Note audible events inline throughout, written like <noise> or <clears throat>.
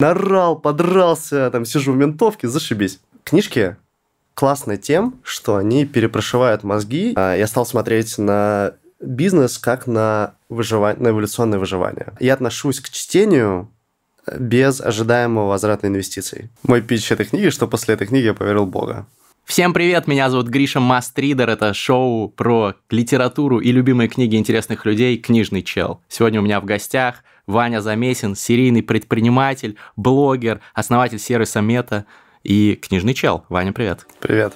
Нарал, подрался, там сижу в ментовке, зашибись. Книжки классны тем, что они перепрошивают мозги. А, я стал смотреть на бизнес как на, выживание, на эволюционное выживание. Я отношусь к чтению без ожидаемого возврата инвестиций. Мой питч этой книги, что после этой книги я поверил Бога. Всем привет, меня зовут Гриша Мастридер, это шоу про литературу и любимые книги интересных людей «Книжный чел». Сегодня у меня в гостях Ваня Замесин, серийный предприниматель, блогер, основатель сервиса Мета и книжный чел. Ваня, привет. Привет.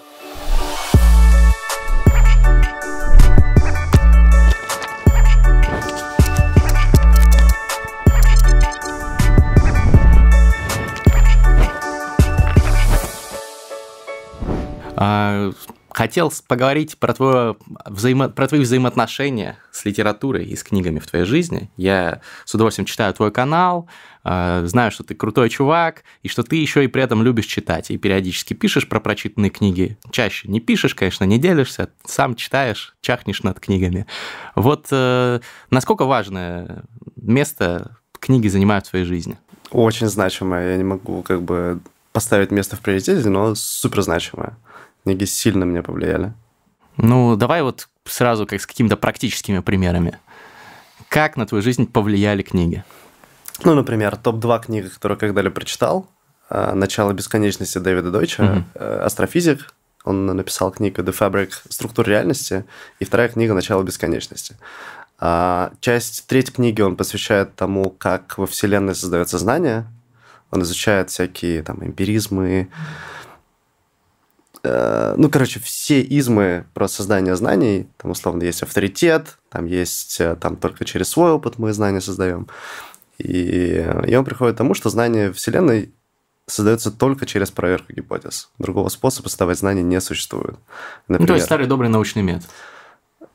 А, хотел поговорить про, твое взаимо... про твои взаимоотношения с литературой и с книгами в твоей жизни. Я с удовольствием читаю твой канал, а, знаю, что ты крутой чувак, и что ты еще и при этом любишь читать, и периодически пишешь про прочитанные книги. Чаще не пишешь, конечно, не делишься, сам читаешь, чахнешь над книгами. Вот э, насколько важное место книги занимают в твоей жизни? Очень значимое. Я не могу как бы поставить место в приоритете, но супер значимое книги сильно меня повлияли. Ну, давай вот сразу как с какими-то практическими примерами. Как на твою жизнь повлияли книги? Ну, например, топ-2 книги, которые когда-либо прочитал. А, «Начало бесконечности» Дэвида Дойча, угу. «Астрофизик», он написал книгу «The Fabric. Структура реальности», и вторая книга «Начало бесконечности». А, часть третьей книги он посвящает тому, как во Вселенной создается знание. Он изучает всякие там эмпиризмы, Э, ну, короче, все измы про создание знаний, там, условно, есть авторитет, там есть, э, там, только через свой опыт мы знания создаем. И, и он приходит к тому, что знание Вселенной создается только через проверку гипотез. Другого способа создавать знания не существует. Например, ну, то есть старый добрый научный метод.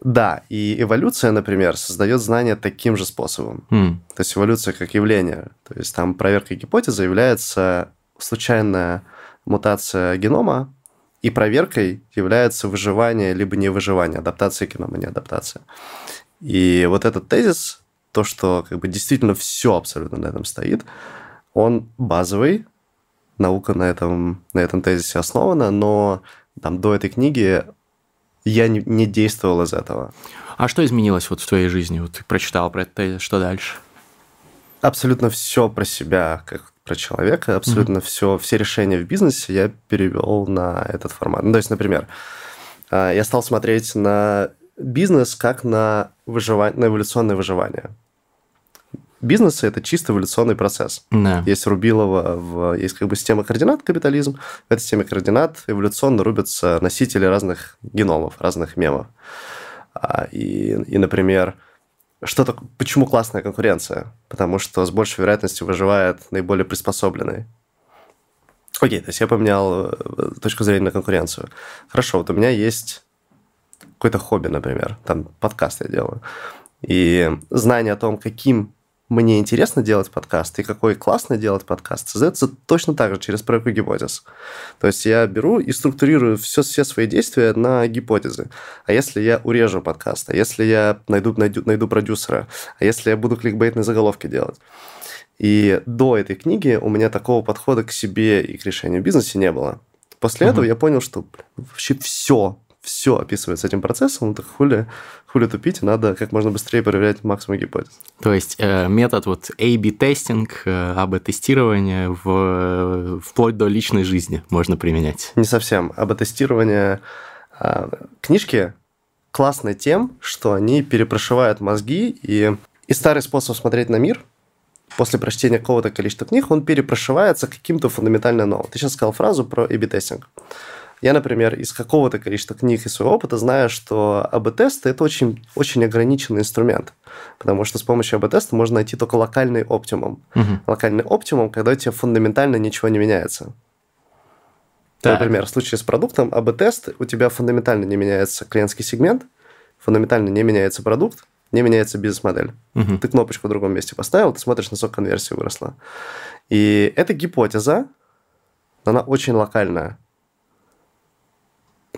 Да, и эволюция, например, создает знания таким же способом. Mm. То есть эволюция как явление. То есть там проверка гипотезы является случайная мутация генома, и проверкой является выживание либо не выживание, адаптация генома, не адаптация. И вот этот тезис, то, что как бы действительно все абсолютно на этом стоит, он базовый, наука на этом, на этом тезисе основана, но там до этой книги я не, не действовал из этого. А что изменилось вот в твоей жизни? Вот ты прочитал про этот тезис, что дальше? Абсолютно все про себя, как про человека, абсолютно mm-hmm. все, все решения в бизнесе я перевел на этот формат. Ну, то есть, например, а, я стал смотреть на бизнес как на, выживание, на эволюционное выживание. Бизнес – это чисто эволюционный процесс. Да. Есть Рубилова, в, есть как бы система координат капитализм. В этой системе координат эволюционно рубятся носители разных геномов, разных мемов. А, и, и например, что то почему классная конкуренция? Потому что с большей вероятностью выживает наиболее приспособленный. Окей, то есть я поменял э, точку зрения на конкуренцию. Хорошо, вот у меня есть какое-то хобби, например, там подкаст я делаю. И знание о том, каким мне интересно делать подкаст и какой классно делать подкаст, создается точно так же через проверку гипотез. То есть я беру и структурирую все, все свои действия на гипотезы. А если я урежу подкаст, а если я найду, найду, найду продюсера, а если я буду кликбейтные заголовки делать. И до этой книги у меня такого подхода к себе и к решению бизнеса не было. После угу. этого я понял, что блин, вообще все все описывается этим процессом, ну так хули, хули тупить, надо как можно быстрее проверять максимум гипотез. То есть э, метод вот A-B-тестинг, э, АБ-тестирование в, вплоть до личной жизни можно применять? Не совсем. АБ-тестирование... Э, книжки классны тем, что они перепрошивают мозги, и, и старый способ смотреть на мир после прочтения какого-то количества книг, он перепрошивается каким-то фундаментально новым. Ты сейчас сказал фразу про A-B-тестинг. Я, например, из какого-то количества книг и своего опыта знаю, что АБ-тесты – это очень, очень ограниченный инструмент, потому что с помощью АБ-теста можно найти только локальный оптимум. Угу. Локальный оптимум, когда у тебя фундаментально ничего не меняется. Так. Например, в случае с продуктом АБ-тест, у тебя фундаментально не меняется клиентский сегмент, фундаментально не меняется продукт, не меняется бизнес-модель. Угу. Ты кнопочку в другом месте поставил, ты смотришь, насколько конверсия выросла. И эта гипотеза, она очень локальная.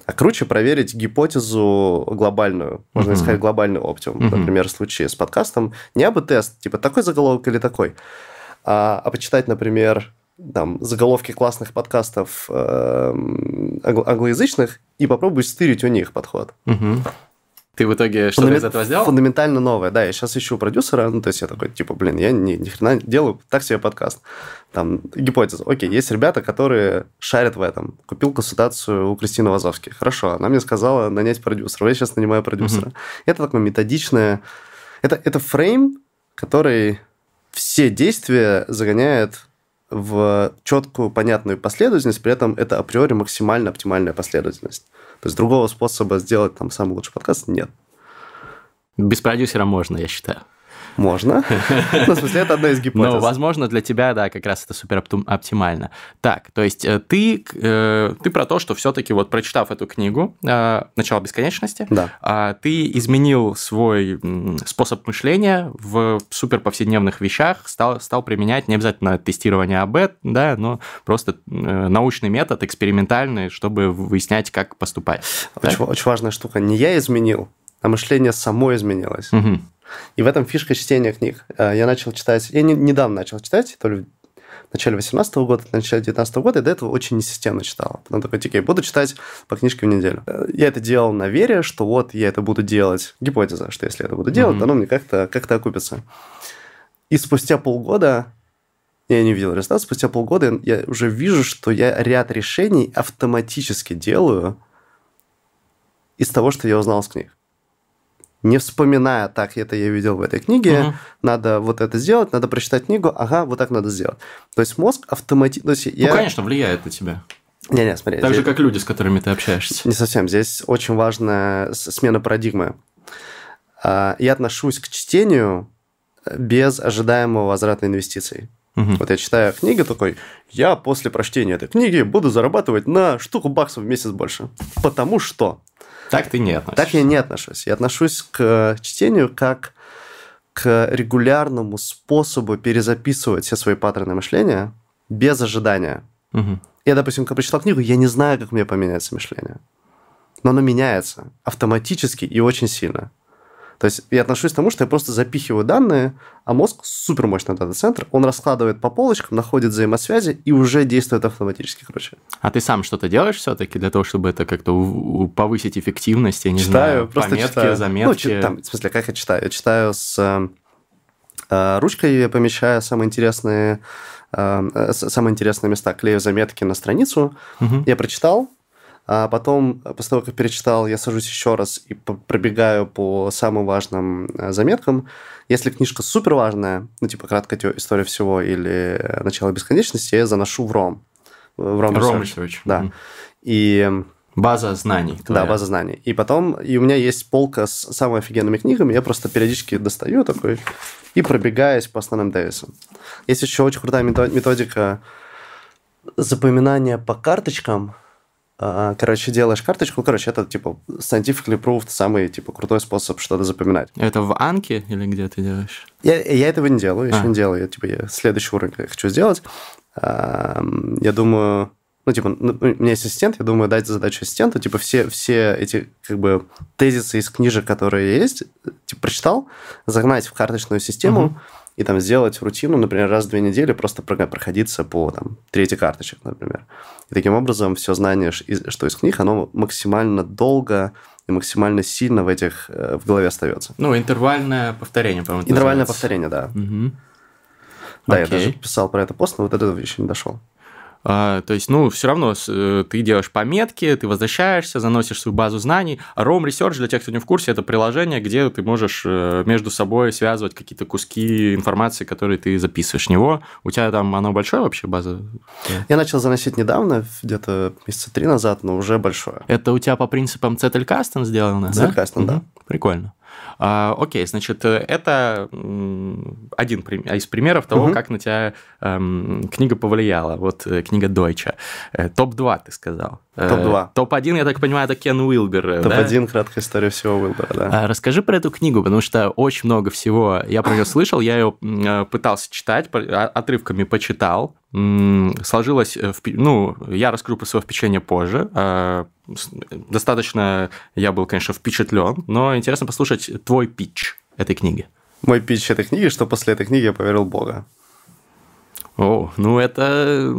А круче проверить гипотезу глобальную. Можно uh-huh. искать глобальный оптимум. Uh-huh. Например, в случае с подкастом не абы тест, типа такой заголовок или такой, а, а почитать, например, там, заголовки классных подкастов э, англоязычных и попробуй стырить у них подход. Угу. Ты в итоге что-то Фундамент, из этого сделал? Фундаментально новое, да. Я сейчас ищу продюсера, ну, то есть я такой, типа, блин, я ни, ни хрена делаю так себе подкаст. Там, гипотеза. Окей, есть ребята, которые шарят в этом. Купил консультацию у Кристины Вазовски. Хорошо, она мне сказала нанять продюсера. Я сейчас нанимаю продюсера. Угу. Это такое методичное... Это, это фрейм, который все действия загоняет в четкую, понятную последовательность, при этом это априори максимально оптимальная последовательность. То есть другого способа сделать там самый лучший подкаст нет. Без продюсера можно, я считаю. Можно. Ну, в смысле, это одна из гипотез. Но, возможно, для тебя, да, как раз это супер оптимально. Так, то есть э, ты, э, ты про то, что все-таки вот прочитав эту книгу э, «Начало бесконечности», да. А, ты изменил свой способ мышления в супер повседневных вещах, стал, стал применять не обязательно тестирование АБ, да, но просто научный метод, экспериментальный, чтобы выяснять, как поступать. Очень, очень важная штука. Не я изменил, а мышление само изменилось. Угу. И в этом фишка чтения книг. Э, я начал читать, я не, недавно начал читать, то ли в начале 18 года, в начале 19 года, и до этого очень несистемно читал. Потом такой, окей, буду читать по книжке в неделю. Э, я это делал на вере, что вот я это буду делать. Гипотеза, что если я это буду делать, mm-hmm. то оно мне как-то как окупится. И спустя полгода я не видел результат. Спустя полгода я уже вижу, что я ряд решений автоматически делаю из того, что я узнал с книг не вспоминая, так, это я видел в этой книге, угу. надо вот это сделать, надо прочитать книгу, ага, вот так надо сделать. То есть мозг автоматически... Ну, я... конечно, влияет на тебя. Не-не, смотри. Так здесь... же, как люди, с которыми ты общаешься. Не совсем. Здесь очень важная смена парадигмы. А, я отношусь к чтению без ожидаемого возврата инвестиций. Угу. Вот я читаю книгу такой, я после прочтения этой книги буду зарабатывать на штуку баксов в месяц больше. Потому что так ты не относишься. Так я не отношусь. Я отношусь к чтению как к регулярному способу перезаписывать все свои паттерны мышления без ожидания. Угу. Я, допустим, когда прочитал книгу, я не знаю, как мне поменяется мышление. Но оно меняется автоматически и очень сильно. То есть я отношусь к тому, что я просто запихиваю данные, а мозг супер мощный дата-центр, он раскладывает по полочкам, находит взаимосвязи и уже действует автоматически, короче. А ты сам что-то делаешь все-таки для того, чтобы это как-то повысить эффективность, я не читаю, знаю, просто пометки, читаю. заметки? Ну, там, в смысле, как я читаю? Я читаю с э, ручкой, я помещаю самые интересные э, самые интересные места, клею заметки на страницу. Угу. Я прочитал, а потом, после того, как перечитал, я сажусь еще раз и пробегаю по самым важным э, заметкам. Если книжка супер важная, ну, типа краткая история всего или начало бесконечности, я заношу в ROM. В ROM, ROM Research. Да. И База знаний. Твоя. Да, база знаний. И потом, и у меня есть полка с самыми офигенными книгами, я просто периодически достаю такой и пробегаюсь по основным тезисам. Есть еще очень крутая методика запоминания по карточкам, короче, делаешь карточку. Короче, это, типа, scientifically proved самый, типа, крутой способ что-то запоминать. Это в Анке или где ты делаешь? Я, я этого не делаю, еще а. не делаю. Я, типа, я следующий уровень хочу сделать. Я думаю, ну, типа, ну, у меня есть ассистент, я думаю, дать задачу ассистенту, типа, все, все эти, как бы, тезисы из книжек, которые есть, типа, прочитал, загнать в карточную систему, uh-huh и там сделать рутину, например, раз в две недели просто проходиться по там, третьей карточек, например. И таким образом все знание, что из книг, оно максимально долго и максимально сильно в этих э, в голове остается. Ну, интервальное повторение, по-моему. Интервальное повторение, да. Угу. Да, Окей. я даже писал про это пост, но вот это еще не дошел. А, то есть, ну, все равно э, ты делаешь пометки, ты возвращаешься, заносишь свою базу знаний. А Rome Research, для тех, кто не в курсе, это приложение, где ты можешь э, между собой связывать какие-то куски информации, которые ты записываешь в него. У тебя там оно большое вообще, база? Я начал заносить недавно, где-то месяца три назад, но уже большое. Это у тебя по принципам Zettelkasten сделано, Zettelkasten, да? Да. Прикольно. А, окей, значит, э, это один из примеров того, угу. как на тебя эм, книга повлияла. Вот э, книга Дойча. Э, топ-2, ты сказал. Топ-2. Топ-1, я так понимаю, это Кен Уилбер. Топ-1, да? краткая история всего Уилбера, да. А, расскажи про эту книгу, потому что очень много всего я про нее слышал, я ее пытался читать, а, отрывками почитал, сложилось, ну, я раскрою про свое впечатление позже. Достаточно я был, конечно, впечатлен, но интересно послушать твой питч этой книги. Мой питч этой книги, что после этой книги я поверил в Бога. О, ну это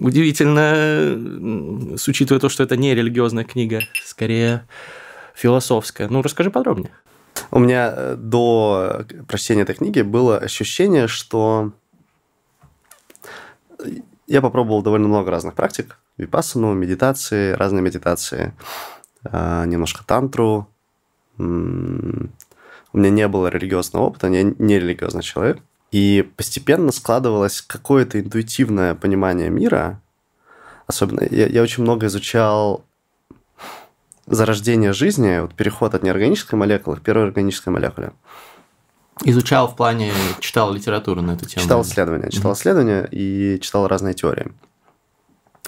удивительно, с учитывая то, что это не религиозная книга, скорее философская. Ну, расскажи подробнее. У меня э, до прочтения этой книги было ощущение, что я попробовал довольно много разных практик. Випассану, медитации, разные медитации, а, немножко тантру. У меня не было религиозного опыта, я не религиозный человек. И постепенно складывалось какое-то интуитивное понимание мира. Особенно я, я очень много изучал зарождение жизни, вот переход от неорганической молекулы к первой органической молекуле. Изучал в плане, читал литературу на эту тему. Читал исследования, читал mm-hmm. исследования и читал разные теории.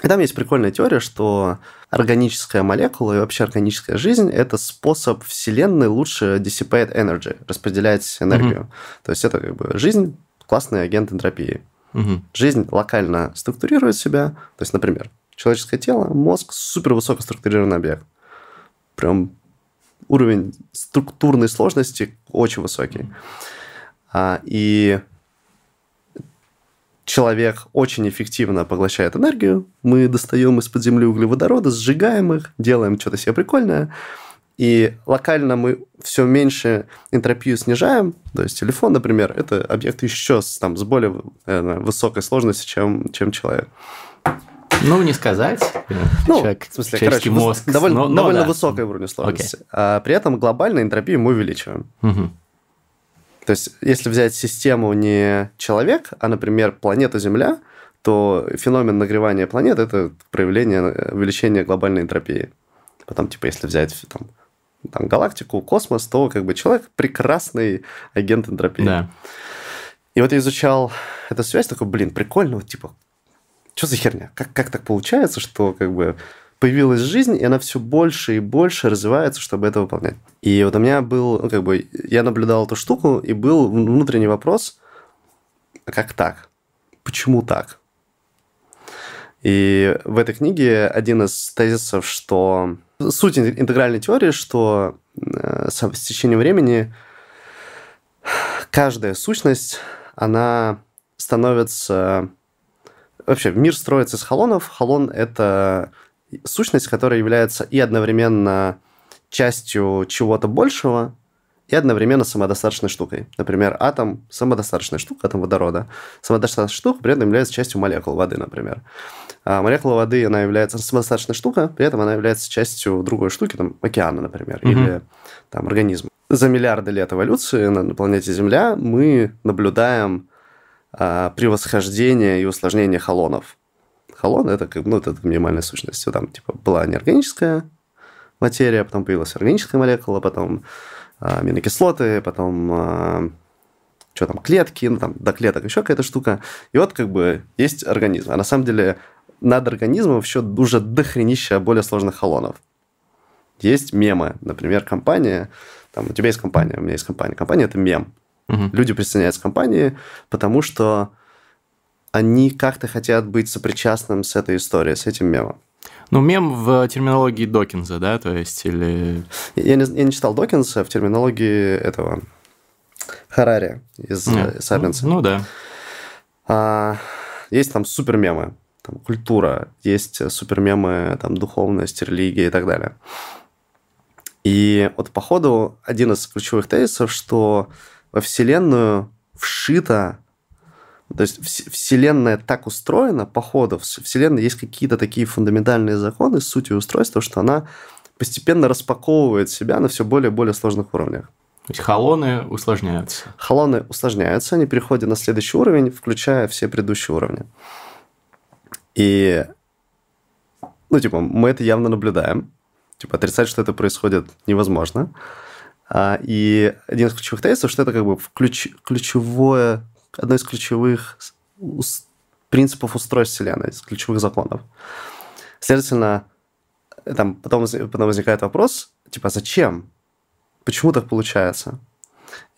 И там есть прикольная теория, что органическая молекула и вообще органическая жизнь – это способ Вселенной лучше dissipate energy, распределять энергию. Угу. То есть это как бы жизнь – классный агент энтропии. Угу. Жизнь локально структурирует себя. То есть, например, человеческое тело, мозг – супер высокоструктурированный объект. Прям уровень структурной сложности очень высокий. А, и человек очень эффективно поглощает энергию, мы достаем из-под земли углеводороды, сжигаем их, делаем что-то себе прикольное, и локально мы все меньше энтропию снижаем. То есть телефон, например, это объект еще с, там, с более наверное, высокой сложностью, чем, чем человек. Ну, не сказать. Ну, Человек, в смысле, короче, мозг. Довольно, но, довольно да. высокой уровень сложности. Okay. А при этом глобально энтропию мы увеличиваем. Угу. То есть, если взять систему не человек, а, например, планета Земля, то феномен нагревания планет – это проявление э, увеличения глобальной энтропии. Потом, типа, если взять там, там, галактику, космос, то как бы человек – прекрасный агент энтропии. Да. И вот я изучал эту связь, такой, блин, прикольно, вот, типа, что за херня? Как, как так получается, что как бы появилась жизнь, и она все больше и больше развивается, чтобы это выполнять. И вот у меня был, ну, как бы, я наблюдал эту штуку, и был внутренний вопрос, а как так? Почему так? И в этой книге один из тезисов, что суть интегральной теории, что э, с течением времени каждая сущность, она становится... Вообще, мир строится из халонов. Халон – это сущность, которая является и одновременно частью чего-то большего, и одновременно самодостаточной штукой. Например, атом – самодостаточная штука, атом водорода. Самодостаточная штука при этом является частью молекул воды, например. А молекула воды, она является самодостаточной штука, при этом она является частью другой штуки, там, океана, например, mm-hmm. или там, организма. За миллиарды лет эволюции на, планете Земля мы наблюдаем а, превосхождение и усложнение халонов. Халон – это, как, ну, это минимальная сущность. Там, типа, была неорганическая материя, потом появилась органическая молекула, потом а, аминокислоты, потом а, что там, клетки, ну, там, до клеток еще какая-то штука. И вот, как бы, есть организм. А на самом деле над организмом еще уже дохренища более сложных холонов. Есть мемы. Например, компания, там, у тебя есть компания, у меня есть компания. Компания – это мем. Угу. Люди присоединяются к компании, потому что они как-то хотят быть сопричастным с этой историей, с этим мемом. Ну, мем в терминологии Докинза, да, то есть, или... Я не, я не читал Докинса в терминологии этого Харари из Нет. Сапиенса. Ну, ну да. А, есть там супер мемы, там культура, есть супер мемы, там духовность, религия и так далее. И вот по ходу один из ключевых тезисов, что во Вселенную вшито то есть Вселенная так устроена, по ходу, в Вселенной есть какие-то такие фундаментальные законы с сутью устройства, что она постепенно распаковывает себя на все более и более сложных уровнях. То есть халоны усложняются. Халоны усложняются, они переходят на следующий уровень, включая все предыдущие уровни. И, ну, типа, мы это явно наблюдаем. Типа, отрицать, что это происходит, невозможно. А, и один из ключевых тезисов, что это как бы ключ, ключевое одно из ключевых принципов устройства Вселенной, из ключевых законов. Следовательно, там потом, потом возникает вопрос, типа, зачем? Почему так получается?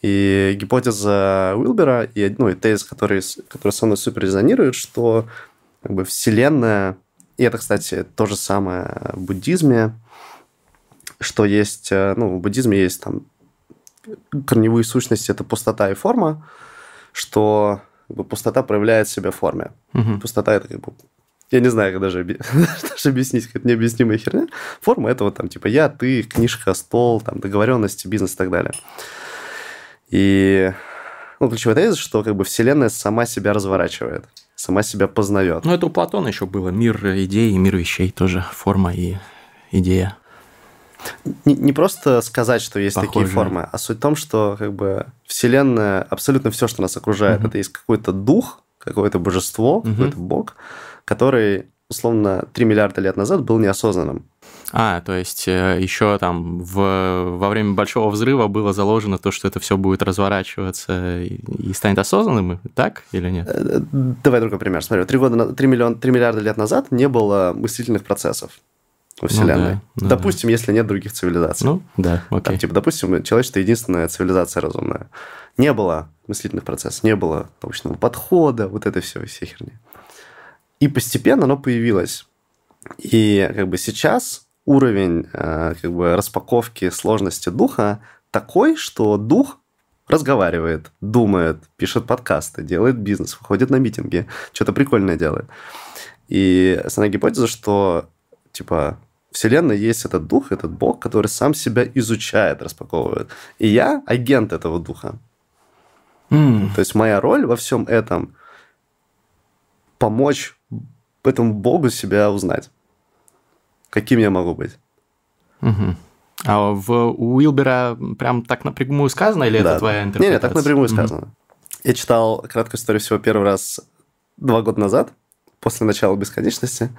И гипотеза Уилбера, и, ну, и тезис, который, который со мной супер резонирует, что как бы, Вселенная, и это, кстати, то же самое в буддизме, что есть, э, ну, в буддизме есть там корневые сущности, это пустота и форма, что как бы, пустота проявляет себя в форме. Мгм. Пустота это как бы я не знаю, как даже, даже <laughs> объяснить, какая-то необъяснимая херня. Форма это вот там типа я, ты, книжка, стол, там договоренности, бизнес и так далее. И ну, ключевой тезис, что как бы Вселенная сама себя разворачивает, сама себя познает. Ну, это у Платона еще было. Мир идей и мир вещей тоже форма и идея. Не, не просто сказать, что есть такие Похоже. формы, а суть в том, что как бы Вселенная, абсолютно все, что нас окружает, Мгм. это есть какой-то дух, какое-то божество, Мгм. какой-то бог, который, условно, 3 миллиарда лет назад был неосознанным. А, то есть еще там в, во время Большого взрыва было заложено то, что это все будет разворачиваться и, и станет осознанным, так или нет? Э, Давай другой пример. Смотри, 3, года, на- 3, миллион, 3 миллиарда лет назад не было мыслительных процессов во Вселенной. да, ну допустим, если нет других цивилизаций. Ну, да, Там, окей. типа, допустим, человечество единственная цивилизация разумная. Не было мыслительных процессов, не было научного подхода, вот это все, все херни. И постепенно оно появилось. И как бы сейчас уровень э, как бы распаковки сложности духа такой, что дух разговаривает, думает, пишет подкасты, делает бизнес, выходит на митинги, что-то прикольное делает. И основная гипотеза, что типа Вселенной есть этот дух, этот бог, который сам себя изучает, распаковывает. И я агент этого духа. М, То есть моя роль во всем этом помочь этому богу себя узнать. Каким я могу быть. мгм. А в, у Уилбера прям так напрямую сказано, или Да. это твоя интерпретация? не, так напрямую Мгм. сказано. Я читал краткую историю всего первый раз два года назад, после начала бесконечности,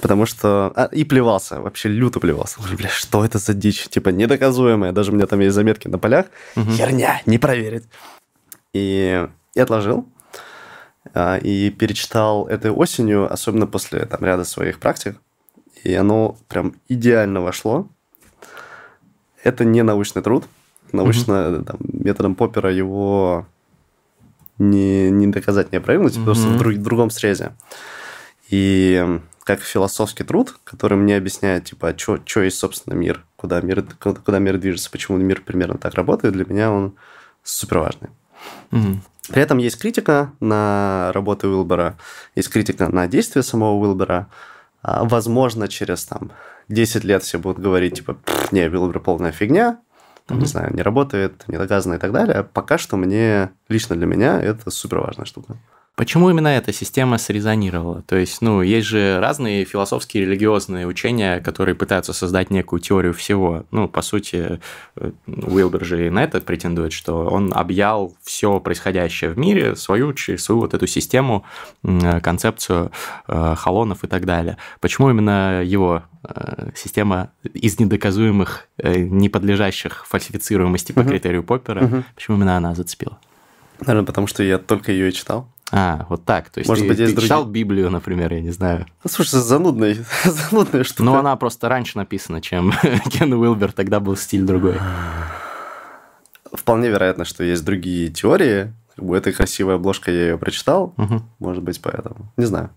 потому что... а, и плевался, вообще люто плевался. Говорю, бля, что это за дичь? Типа, недоказуемая. Даже у меня там есть заметки на полях. Мгм. Херня, не проверить. И, и отложил. А, И перечитал этой осенью, особенно после там, ряда своих практик. И оно прям идеально вошло. Это не научный труд. Научно там, методом Поппера его не, не доказать, не опровергнуть, потому что в друг- другом срезе. И как философский труд, который мне объясняет, типа, что есть, собственно, мир, куда мир, куда, куда мир движется, почему мир примерно так работает, для меня он супер важный. Мгм. При этом есть критика на работы Уилбера, есть критика на действия самого Уилбера. А, Возможно, через там 10 лет все будут говорить, типа, «Пф, не, Уилбер полная фигня, там, не Мгм. знаю, не работает, не доказано и так далее. Пока что мне, лично для меня, это супер важная штука. Почему именно эта система срезонировала? То есть, ну, есть же разные философские религиозные учения, которые пытаются создать некую теорию всего. Ну, по сути, э, Уилбер же и на это претендует, что он объял все происходящее в мире свою, через свою вот эту систему, э, концепцию э, халонов и так далее. Почему именно его система из недоказуемых, не подлежащих фальсифицируемости по Мгм. критерию Поппера, Мгм. почему именно она зацепила? Наверное, потому что я только ее и читал. А, вот так. То есть Может ты, быть, есть ты другие- читал Библию, например, я не знаю. Ну, слушай, занудная, <laughs> занудная штука. Но она просто раньше написана, чем <laughs> Кен Уилбер, тогда был стиль другой. <sighs> Вполне вероятно, что есть другие теории. Как бы этой красивой обложкой я ее прочитал. Мгм. Может быть, поэтому. Не знаю.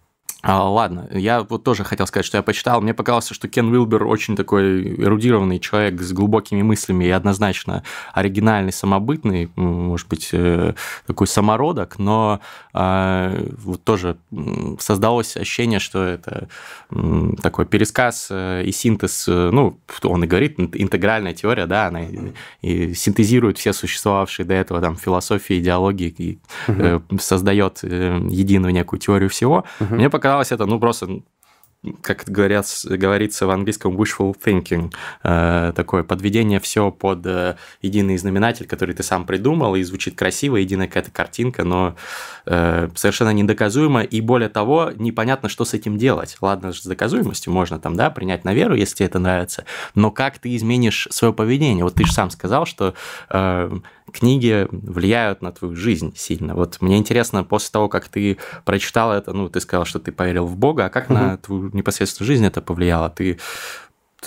А, ладно, я вот тоже хотел сказать, что я почитал. Мне показалось, что Кен Уилбер очень такой эрудированный человек с глубокими мыслями и однозначно оригинальный, самобытный, может быть, э, такой самородок, но э, вот тоже создалось ощущение, что это такой пересказ э, и синтез, э, ну, он и говорит, ин- интегральная теория, да, она и, синтезирует все существовавшие до этого там философии, идеологии и э, создает единую некую теорию всего. Мне показалось это, ну, просто как говорят, говорится в английском wishful thinking, э, такое подведение все под э, единый знаменатель, который ты сам придумал, и звучит красиво, единая какая-то картинка, но э, совершенно недоказуемо, и более того, непонятно, что с этим делать. Ладно, с доказуемостью можно там, да, принять на веру, если тебе это нравится, но как ты изменишь свое поведение? Вот ты же сам сказал, что э, книги влияют на твою жизнь сильно. Вот мне интересно, после того, как ты прочитал это, ну, ты сказал, что ты поверил в Бога, а как на твою непосредственную жизнь это повлияло? Ты,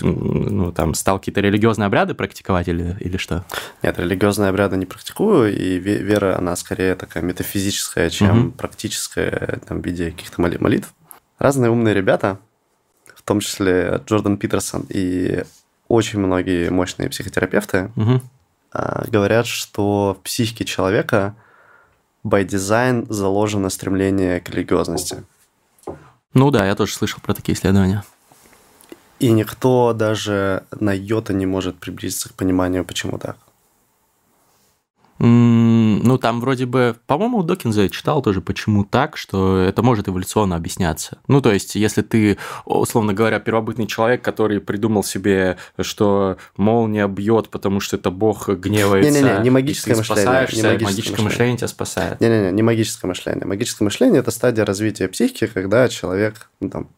ну, там, стал какие-то религиозные обряды практиковать или, или что? Нет, религиозные обряды не практикую, и ве- вера, она скорее такая метафизическая, чем Мгм. практическая там, в виде каких-то моли- молитв. Разные умные ребята, в том числе Джордан Питерсон и очень многие мощные психотерапевты, Мгм. А, говорят, что в психике человека by design заложено стремление к религиозности. Ну да, я тоже слышал про такие исследования. И никто даже на йота не может приблизиться к пониманию, почему так. Ну, там вроде бы, по-моему, у Докинза я читал тоже, почему так, что это может эволюционно объясняться. Ну, то есть, если ты, условно говоря, первобытный человек, который придумал себе, что молния бьет, потому что это бог гневается. Не-не-не, не магическое мышление. Не магическое, магическое мышление тебя спасает. Не-не-не, не магическое мышление. Магическое мышление – это стадия развития психики, когда человек, ну, там,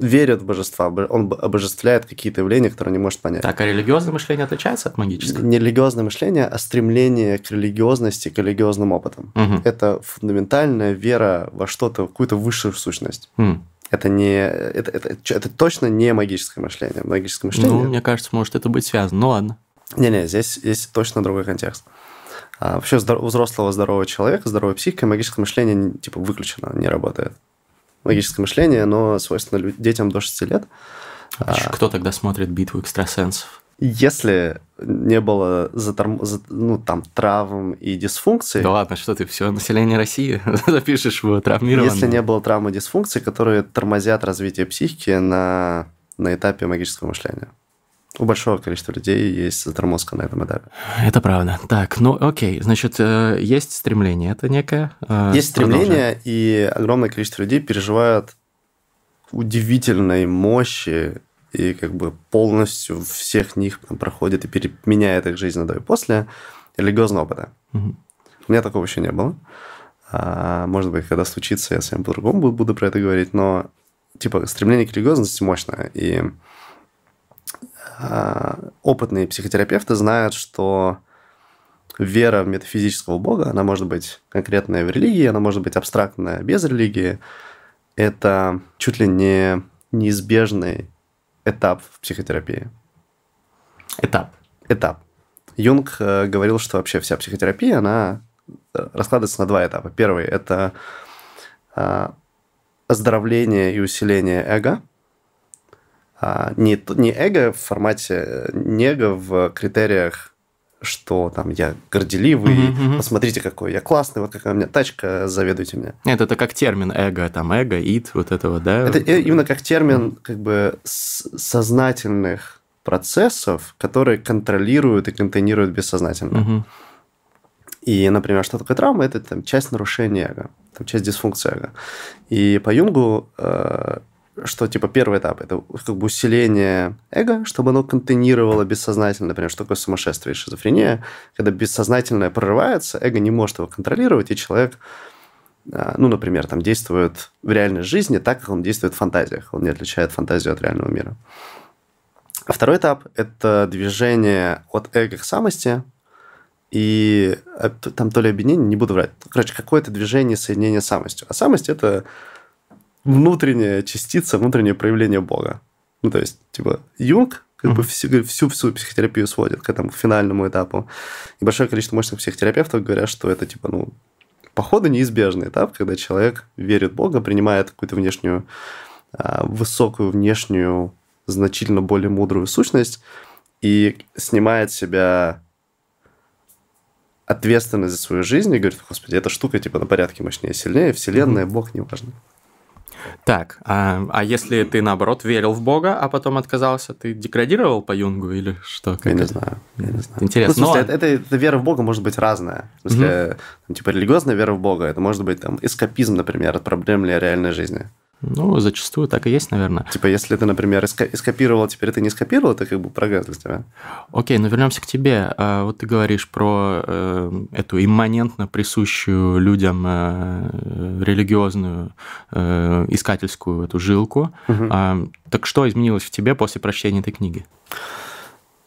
верит в божества, он обожествляет какие-то явления, которые не может понять. Так, а религиозное мышление отличается от магического? Не религиозное мышление, а стремление к религиозности, к религиозным опытам. Угу. Это фундаментальная вера во что-то, какую-то высшую сущность. Угу. Это не это, это, это точно не магическое мышление. Магическое мышление. Ну, мне кажется, может это быть связано. Ну ладно. Не-не, здесь есть точно другой контекст. А вообще у взрослого здорового человека, здоровой психикой магическое мышление типа выключено, не работает магическое мышление, но свойственно детям до 6 лет. А кто тогда смотрит битву экстрасенсов? Если не было заторм... ну, там, травм и дисфункций... Да ладно, что ты, все население России <laughs> запишешь в травмированное. Если не было травм и дисфункций, которые тормозят развитие психики на, на этапе магического мышления. У большого количества людей есть затормозка на этом этапе. Это правда. Так, ну окей, значит, э, есть стремление, это некое. Э, есть стремление, и огромное количество людей переживают удивительной мощи и как бы полностью всех них там, проходит и переменяет их жизнь на до и после религиозного опыта. Угу. У меня такого еще не было. А, может быть, когда случится, я с вами по-другому буду, про это говорить, но типа стремление к религиозности мощное. И опытные психотерапевты знают, что вера в метафизического бога, она может быть конкретная в религии, она может быть абстрактная без религии. Это чуть ли не неизбежный этап в психотерапии. Этап. Этап. Юнг э, говорил, что вообще вся психотерапия, она э, раскладывается на два этапа. Первый – это а, оздоровление и усиление эго, не, не эго в формате, не эго в критериях, что там я горделивый, uh-huh, uh-huh. посмотрите, какой я классный, вот какая у меня тачка, заведуйте мне. Нет, это как термин эго, там эго, ид, вот этого, да? Это именно как термин как бы сознательных процессов, которые контролируют и контейнируют бессознательно. Uh-huh. И, например, что такое травма? Это там, часть нарушения эго, там, часть дисфункции эго. И по Юнгу э, что типа первый этап это как бы усиление эго, чтобы оно контейнировало бессознательно, например, что такое сумасшествие и шизофрения, когда бессознательное прорывается, эго не может его контролировать, и человек, а, ну, например, там действует в реальной жизни так, как он действует в фантазиях, он не отличает фантазию от реального мира. А второй этап – это движение от эго к самости, и там то ли объединение, не буду врать, короче, какое-то движение соединения самостью. А самость – это внутренняя частица, внутреннее проявление Бога. Ну, то есть, типа, Юнг как бы всю, всю, всю психотерапию сводит к этому финальному этапу. И большое количество мощных психотерапевтов говорят, что это, типа, ну, походу неизбежный этап, когда человек верит в Бога, принимает какую-то внешнюю, а, высокую внешнюю, значительно более мудрую сущность и снимает себя ответственность за свою жизнь и говорит, господи, эта штука типа на порядке мощнее, сильнее, вселенная, mm-hmm. Бог, неважно. Так, а, а если ты, наоборот, верил в Бога, а потом отказался, ты деградировал по Юнгу или что? Как я это? не знаю, я не знаю. Интересно. Ну, смысле, Но... это, это, это вера в Бога может быть разная. В смысле, mm-hmm. там, типа религиозная вера в Бога, это может быть там эскапизм, например, от проблем для реальной жизни. Ну, зачастую так и есть, наверное. Типа, если ты, например, скопировал, теперь ты не скопировал, это как бы прогресс для тебя. Окей, но вернемся к тебе. А, вот ты говоришь про э, эту имманентно присущую людям э, религиозную э, искательскую эту жилку. Угу. Так что изменилось в тебе после прочтения этой книги?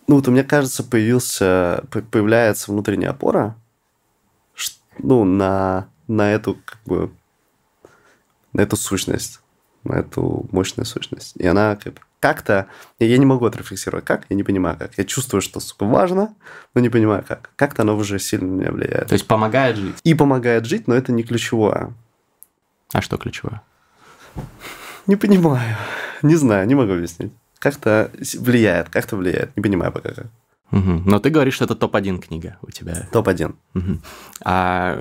Ну, вот меня кажется, появился, появляется внутренняя опора, ну, на, на эту, как бы, на эту сущность эту мощную сущность. И она как как-то... Я не могу отрефлексировать, как, я не понимаю, как. Я чувствую, что, сука, важно, но не понимаю, как. Как-то оно уже сильно на меня влияет. То есть помогает жить? И помогает жить, но это не ключевое. А что ключевое? Не понимаю. Не знаю, не могу объяснить. Как-то влияет, как-то влияет. Не понимаю пока как. Угу. Но ты говоришь, что это топ-1 книга у тебя. Топ-1. Угу. А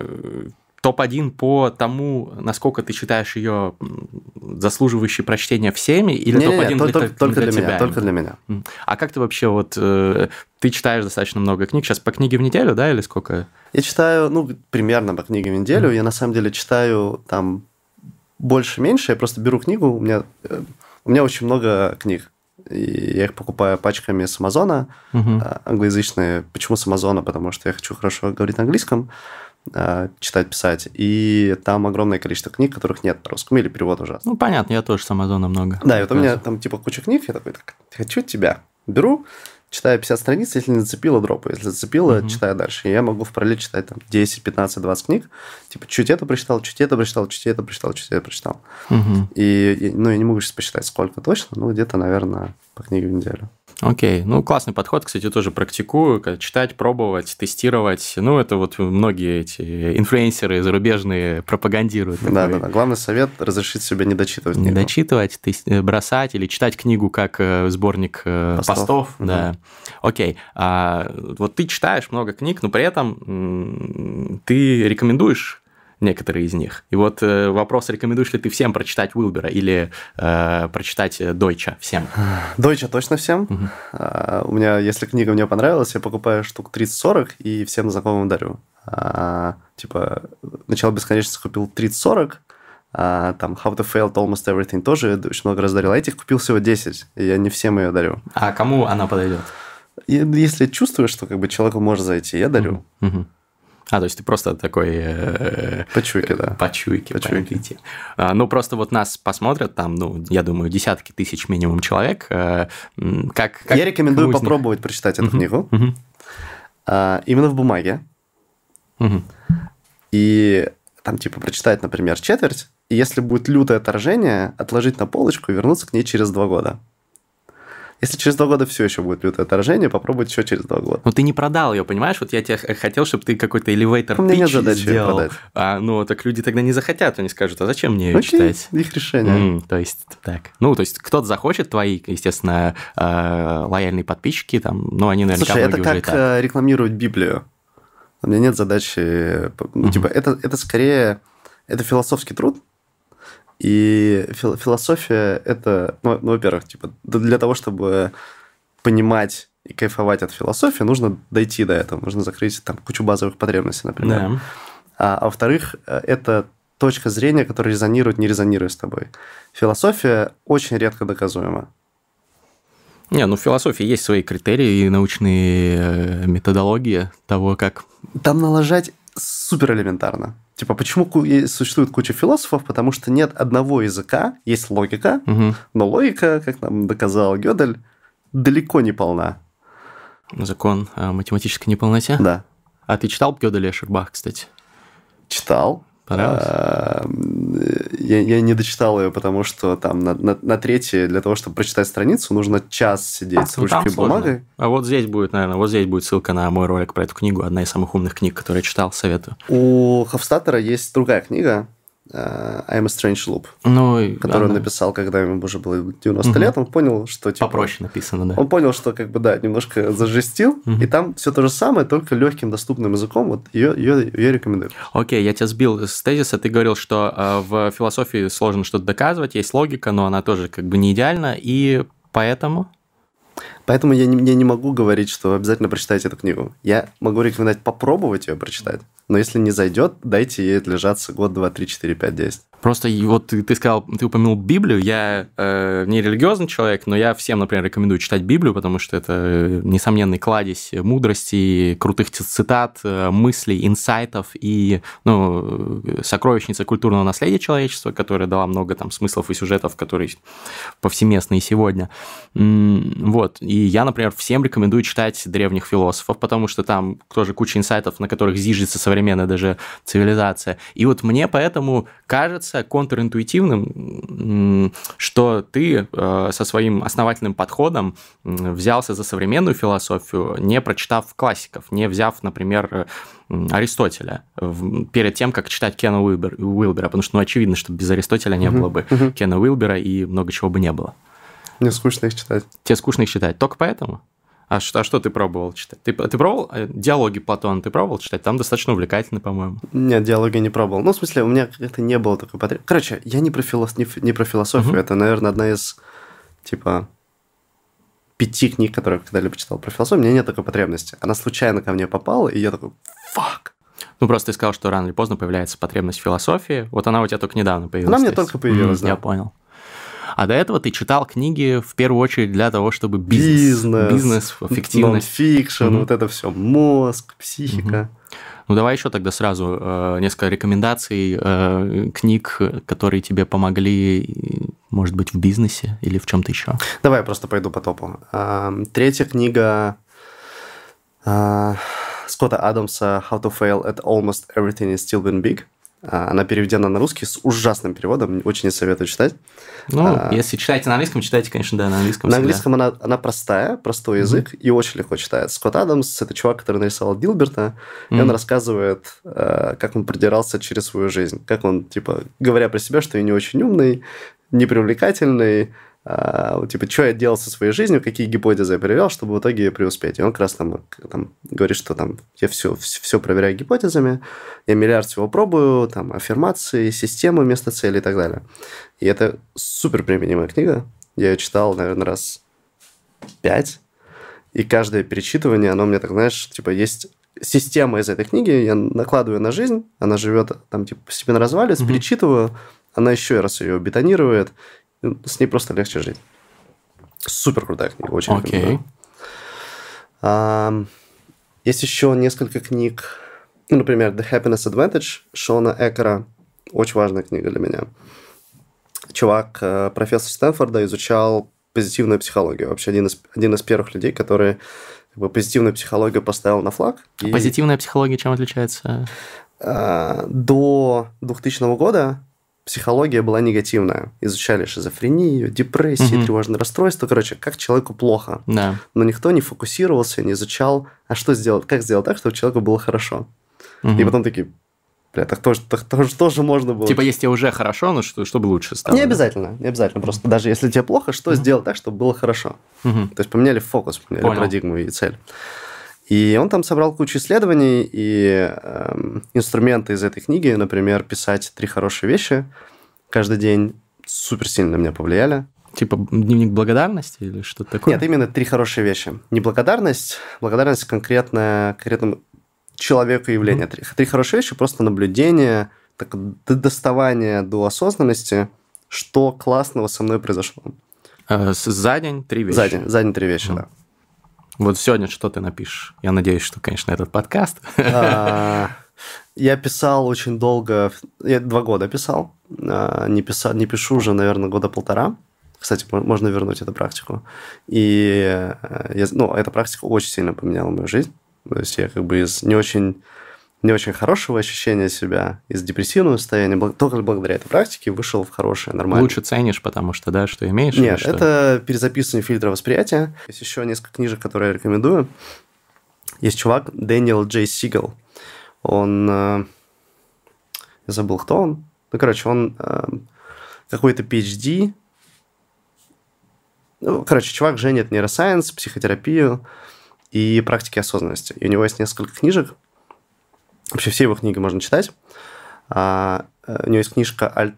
топ-1 по тому, насколько ты считаешь ее заслуживающей прочтения всеми, или топ-1 только, для, только для, тебя? меня, только для меня. А как ты вообще вот... Э, ты читаешь достаточно много книг, сейчас по книге в неделю, да, или сколько? Я читаю, ну, примерно по книге в неделю. Mm. Я на самом деле читаю там больше-меньше. Я просто беру книгу, у меня, э, у меня очень много книг. И я их покупаю пачками с Амазона, uh-huh. англоязычные. Почему с Амазона? Потому что я хочу хорошо говорить на английском, читать, писать. И там огромное количество книг, которых нет на русском, или перевод ужасный. Ну, понятно, я тоже с Амазона много. Да, и вот у меня там типа куча книг, я такой, хочу тебя. Беру, читаю 50 страниц, если не зацепило, дропаю. Если зацепило, угу. читаю дальше. И я могу в параллель читать там 10, 15, 20 книг. Типа, чуть это прочитал, чуть это прочитал, чуть это прочитал, чуть это прочитал. Угу. И, ну, я не могу сейчас посчитать, сколько точно, но где-то, наверное, по книге в неделю. Окей, ну классный подход, кстати, тоже практикую, читать, пробовать, тестировать. Ну, это вот многие эти инфлюенсеры зарубежные пропагандируют. Да, да, да. Главный совет – разрешить себе не дочитывать Не дочитывать, э, бросать или читать книгу как э, сборник э, постов. постов угу. Да. Окей, а, вот ты читаешь много книг, но при этом ты рекомендуешь некоторые из них. И вот э, вопрос, рекомендуешь ли ты всем прочитать Уилбера или э, прочитать Дойча всем? Дойча точно всем. Угу. А, у меня, если книга мне понравилась, я покупаю штук 30-40 и всем знакомым дарю. А, типа, начало бесконечности купил 30-40, а, там How to Fail Almost Everything тоже очень много раз дарил, а этих купил всего 10, и я не всем ее дарю. А кому она подойдет? Если чувствую, что как бы человеку может зайти, я дарю. Угу. А, то есть ты просто такой... Э, по чуйке, да. По чуйке, по чуйке. А, ну, просто вот нас посмотрят там, ну, я думаю, десятки тысяч минимум человек. Э, как, как, я рекомендую попробовать них... прочитать эту uh-huh, книгу. Uh-huh. А, именно в бумаге. Uh-huh. И там, типа, прочитать, например, четверть, и если будет лютое отторжение, отложить на полочку и вернуться к ней через два года. Если через два года все еще будет лютое отражение, попробуй еще через два года. Но ты не продал ее, понимаешь? Вот я тебе хотел, чтобы ты какой-то элевейтор У меня нет задачи сделал. продать. А, ну, так люди тогда не захотят, они скажут, а зачем мне ее Окей, читать? их решение. Mm, то есть, так. Ну, то есть, кто-то захочет, твои, естественно, э, лояльные подписчики, там, ну, они наверняка Слушай, это как так. Э, рекламировать Библию. У меня нет задачи, ну, mm-hmm. типа, это, это скорее, это философский труд, и фил- философия это, ну, ну, во-первых, типа, для того, чтобы понимать и кайфовать от философии, нужно дойти до этого, нужно закрыть там кучу базовых потребностей, например. Да. А, а во-вторых, э, это точка зрения, которая резонирует, не резонирует с тобой. Философия очень редко доказуема. Не, ну в философии есть свои критерии и научные э, методологии того, как... Там налажать супер элементарно. Типа, почему существует куча философов? Потому что нет одного языка, есть логика, угу. но логика, как нам доказал Гёдель, далеко не полна. Закон о математической неполноте? Да. А ты читал Гёделя и Шербах, кстати? Читал. Понравилось? А, я, я не дочитал ее, потому что там на, на, на третьей, для того, чтобы прочитать страницу, нужно час сидеть с ну, ручкой и бумагой. А вот здесь будет, наверное, вот здесь будет ссылка на мой ролик про эту книгу, одна из самых умных книг, которую я читал, советую. У Хофстаттера есть другая книга, I'm a Strange Loop, ну, который он написал, когда ему уже было 90 угу. лет, он понял, что... Типа, Попроще написано, да. Он понял, что как бы, да, немножко зажестил, угу. и там все то же самое, только легким, доступным языком, вот ее, ее, ее рекомендую. Окей, я тебя сбил с тезиса, ты говорил, что э, в философии сложно что-то доказывать, есть логика, но она тоже как бы не идеальна, и поэтому... Поэтому я не, я не могу говорить, что обязательно прочитайте эту книгу. Я могу рекомендовать попробовать ее прочитать. Но если не зайдет, дайте ей отлежаться год, два, три, четыре, пять, десять. Просто вот ты, сказал, ты упомянул Библию. Я э, не религиозный человек, но я всем, например, рекомендую читать Библию, потому что это э, несомненный кладезь мудрости, крутых цитат, э, мыслей, инсайтов и ну, сокровищница культурного наследия человечества, которая дала много там смыслов и сюжетов, которые повсеместны и сегодня. Вот. И я, например, всем рекомендую читать древних философов, потому что там тоже куча инсайтов, на которых зиждется современная даже цивилизация. И вот мне поэтому кажется, контринтуитивным, что ты э, со своим основательным подходом взялся за современную философию, не прочитав классиков, не взяв, например, Аристотеля перед тем, как читать Кена Уилбера, потому что, ну, очевидно, что без Аристотеля не было бы Кена Уилбера и много чего бы не было. Мне скучно их читать. Тебе скучно их читать? Только поэтому? А что, а что ты пробовал читать? Ты, ты пробовал э, диалоги Платона? Ты пробовал читать? Там достаточно увлекательно, по-моему. Нет, диалоги не пробовал. Ну, в смысле, у меня это не было такой потребности. Короче, я не про, филос... не, не про философию. Угу. Это, наверное, одна из, типа, пяти книг, которые я когда-либо читал про философию. У меня нет такой потребности. Она случайно ко мне попала, и я такой, фак. Ну, просто ты сказал, что рано или поздно появляется потребность в философии. Вот она у тебя только недавно появилась. Она мне только появилась, mm, да. Я понял. А до этого ты читал книги в первую очередь для того, чтобы бизнес, бизнес, бизнес эффективность. fiction, мгм. вот это все, мозг, психика. Mm-hmm. Ну, давай еще тогда сразу э, несколько рекомендаций э, книг, которые тебе помогли, может быть, в бизнесе или в чем-то еще. Давай я просто пойду по топу. Э, третья книга э, Скотта Адамса «How to fail at almost everything and still win big». А, она переведена на русский с ужасным переводом, очень не советую читать. Ну, а, если читаете на английском, читайте, конечно, да, на английском. На всегда. английском она, она простая, простой язык mm-hmm. и очень легко читается. Скотт Адамс – это чувак, который нарисовал Дилберта, mm-hmm. и он рассказывает, а, как он продирался через свою жизнь, как он, типа, говоря про себя, что я не очень умный, непривлекательный, а, типа, что я делал со своей жизнью, какие гипотезы я проверял, чтобы в итоге преуспеть. И он как раз там, там говорит, что там я все, все проверяю гипотезами, я миллиард всего пробую, там, аффирмации, системы вместо цели и так далее. И это супер применимая книга. Я ее читал, наверное, раз пять. И каждое перечитывание, оно мне так, знаешь, типа, есть система из этой книги, я накладываю на жизнь, она живет там, типа, постепенно разваливается, mm-hmm. перечитываю, она еще раз ее бетонирует, с ней просто легче жить. Супер крутая книга, очень okay. а, Есть еще несколько книг, ну, например, The Happiness Advantage Шона Экера. Очень важная книга для меня. Чувак, э, профессор Стэнфорда, изучал позитивную психологию. Вообще один из, один из первых людей, который как бы, позитивную психологию поставил на флаг. И... Позитивная психология чем отличается? А, до 2000 года психология была негативная. Изучали шизофрению, депрессию, угу. тревожное расстройство. Короче, как человеку плохо. Да. Но никто не фокусировался, не изучал, а что сделать, как сделать так, чтобы человеку было хорошо. Угу. И потом такие, бля, так тоже, так тоже, тоже можно было. Типа, если тебе уже хорошо, ну что, чтобы лучше стало? Не обязательно, не обязательно. Просто даже если тебе плохо, что угу. сделать так, чтобы было хорошо? Угу. То есть поменяли фокус, поменяли Понял. парадигму и цель. И он там собрал кучу исследований и э, инструменты из этой книги, например, писать три хорошие вещи каждый день, супер сильно на меня повлияли. Типа дневник благодарности или что-то такое? Нет, именно три хорошие вещи. Не благодарность, благодарность конкретно, конкретному человеку явления. Mm-hmm. Три, три хорошие вещи, просто наблюдение, так, доставание до осознанности, что классного со мной произошло. Э, за день три вещи. За день, за день три вещи, mm-hmm. да. Вот сегодня что ты напишешь? Я надеюсь, что, конечно, этот подкаст. А, я писал очень долго, я два года писал, а, не, писал, не пишу уже, наверное, года полтора. Кстати, можно вернуть эту практику. И э, я, ну, эта практика очень сильно поменяла мою жизнь. То есть я как бы из не очень не очень хорошего ощущения себя из депрессивного состояния, только благодаря этой практике вышел в хорошее, нормальное. Лучше ценишь, потому что, да, что имеешь? Нет, что? это перезаписывание фильтра восприятия. Есть еще несколько книжек, которые я рекомендую. Есть чувак Дэниел Джей Сигал. Он... Э, я забыл, кто он. Ну, короче, он э, какой-то PhD. Ну, короче, чувак женит нейросайенс, психотерапию и практики осознанности. И у него есть несколько книжек, Вообще все его книги можно читать. А, э, у него есть книжка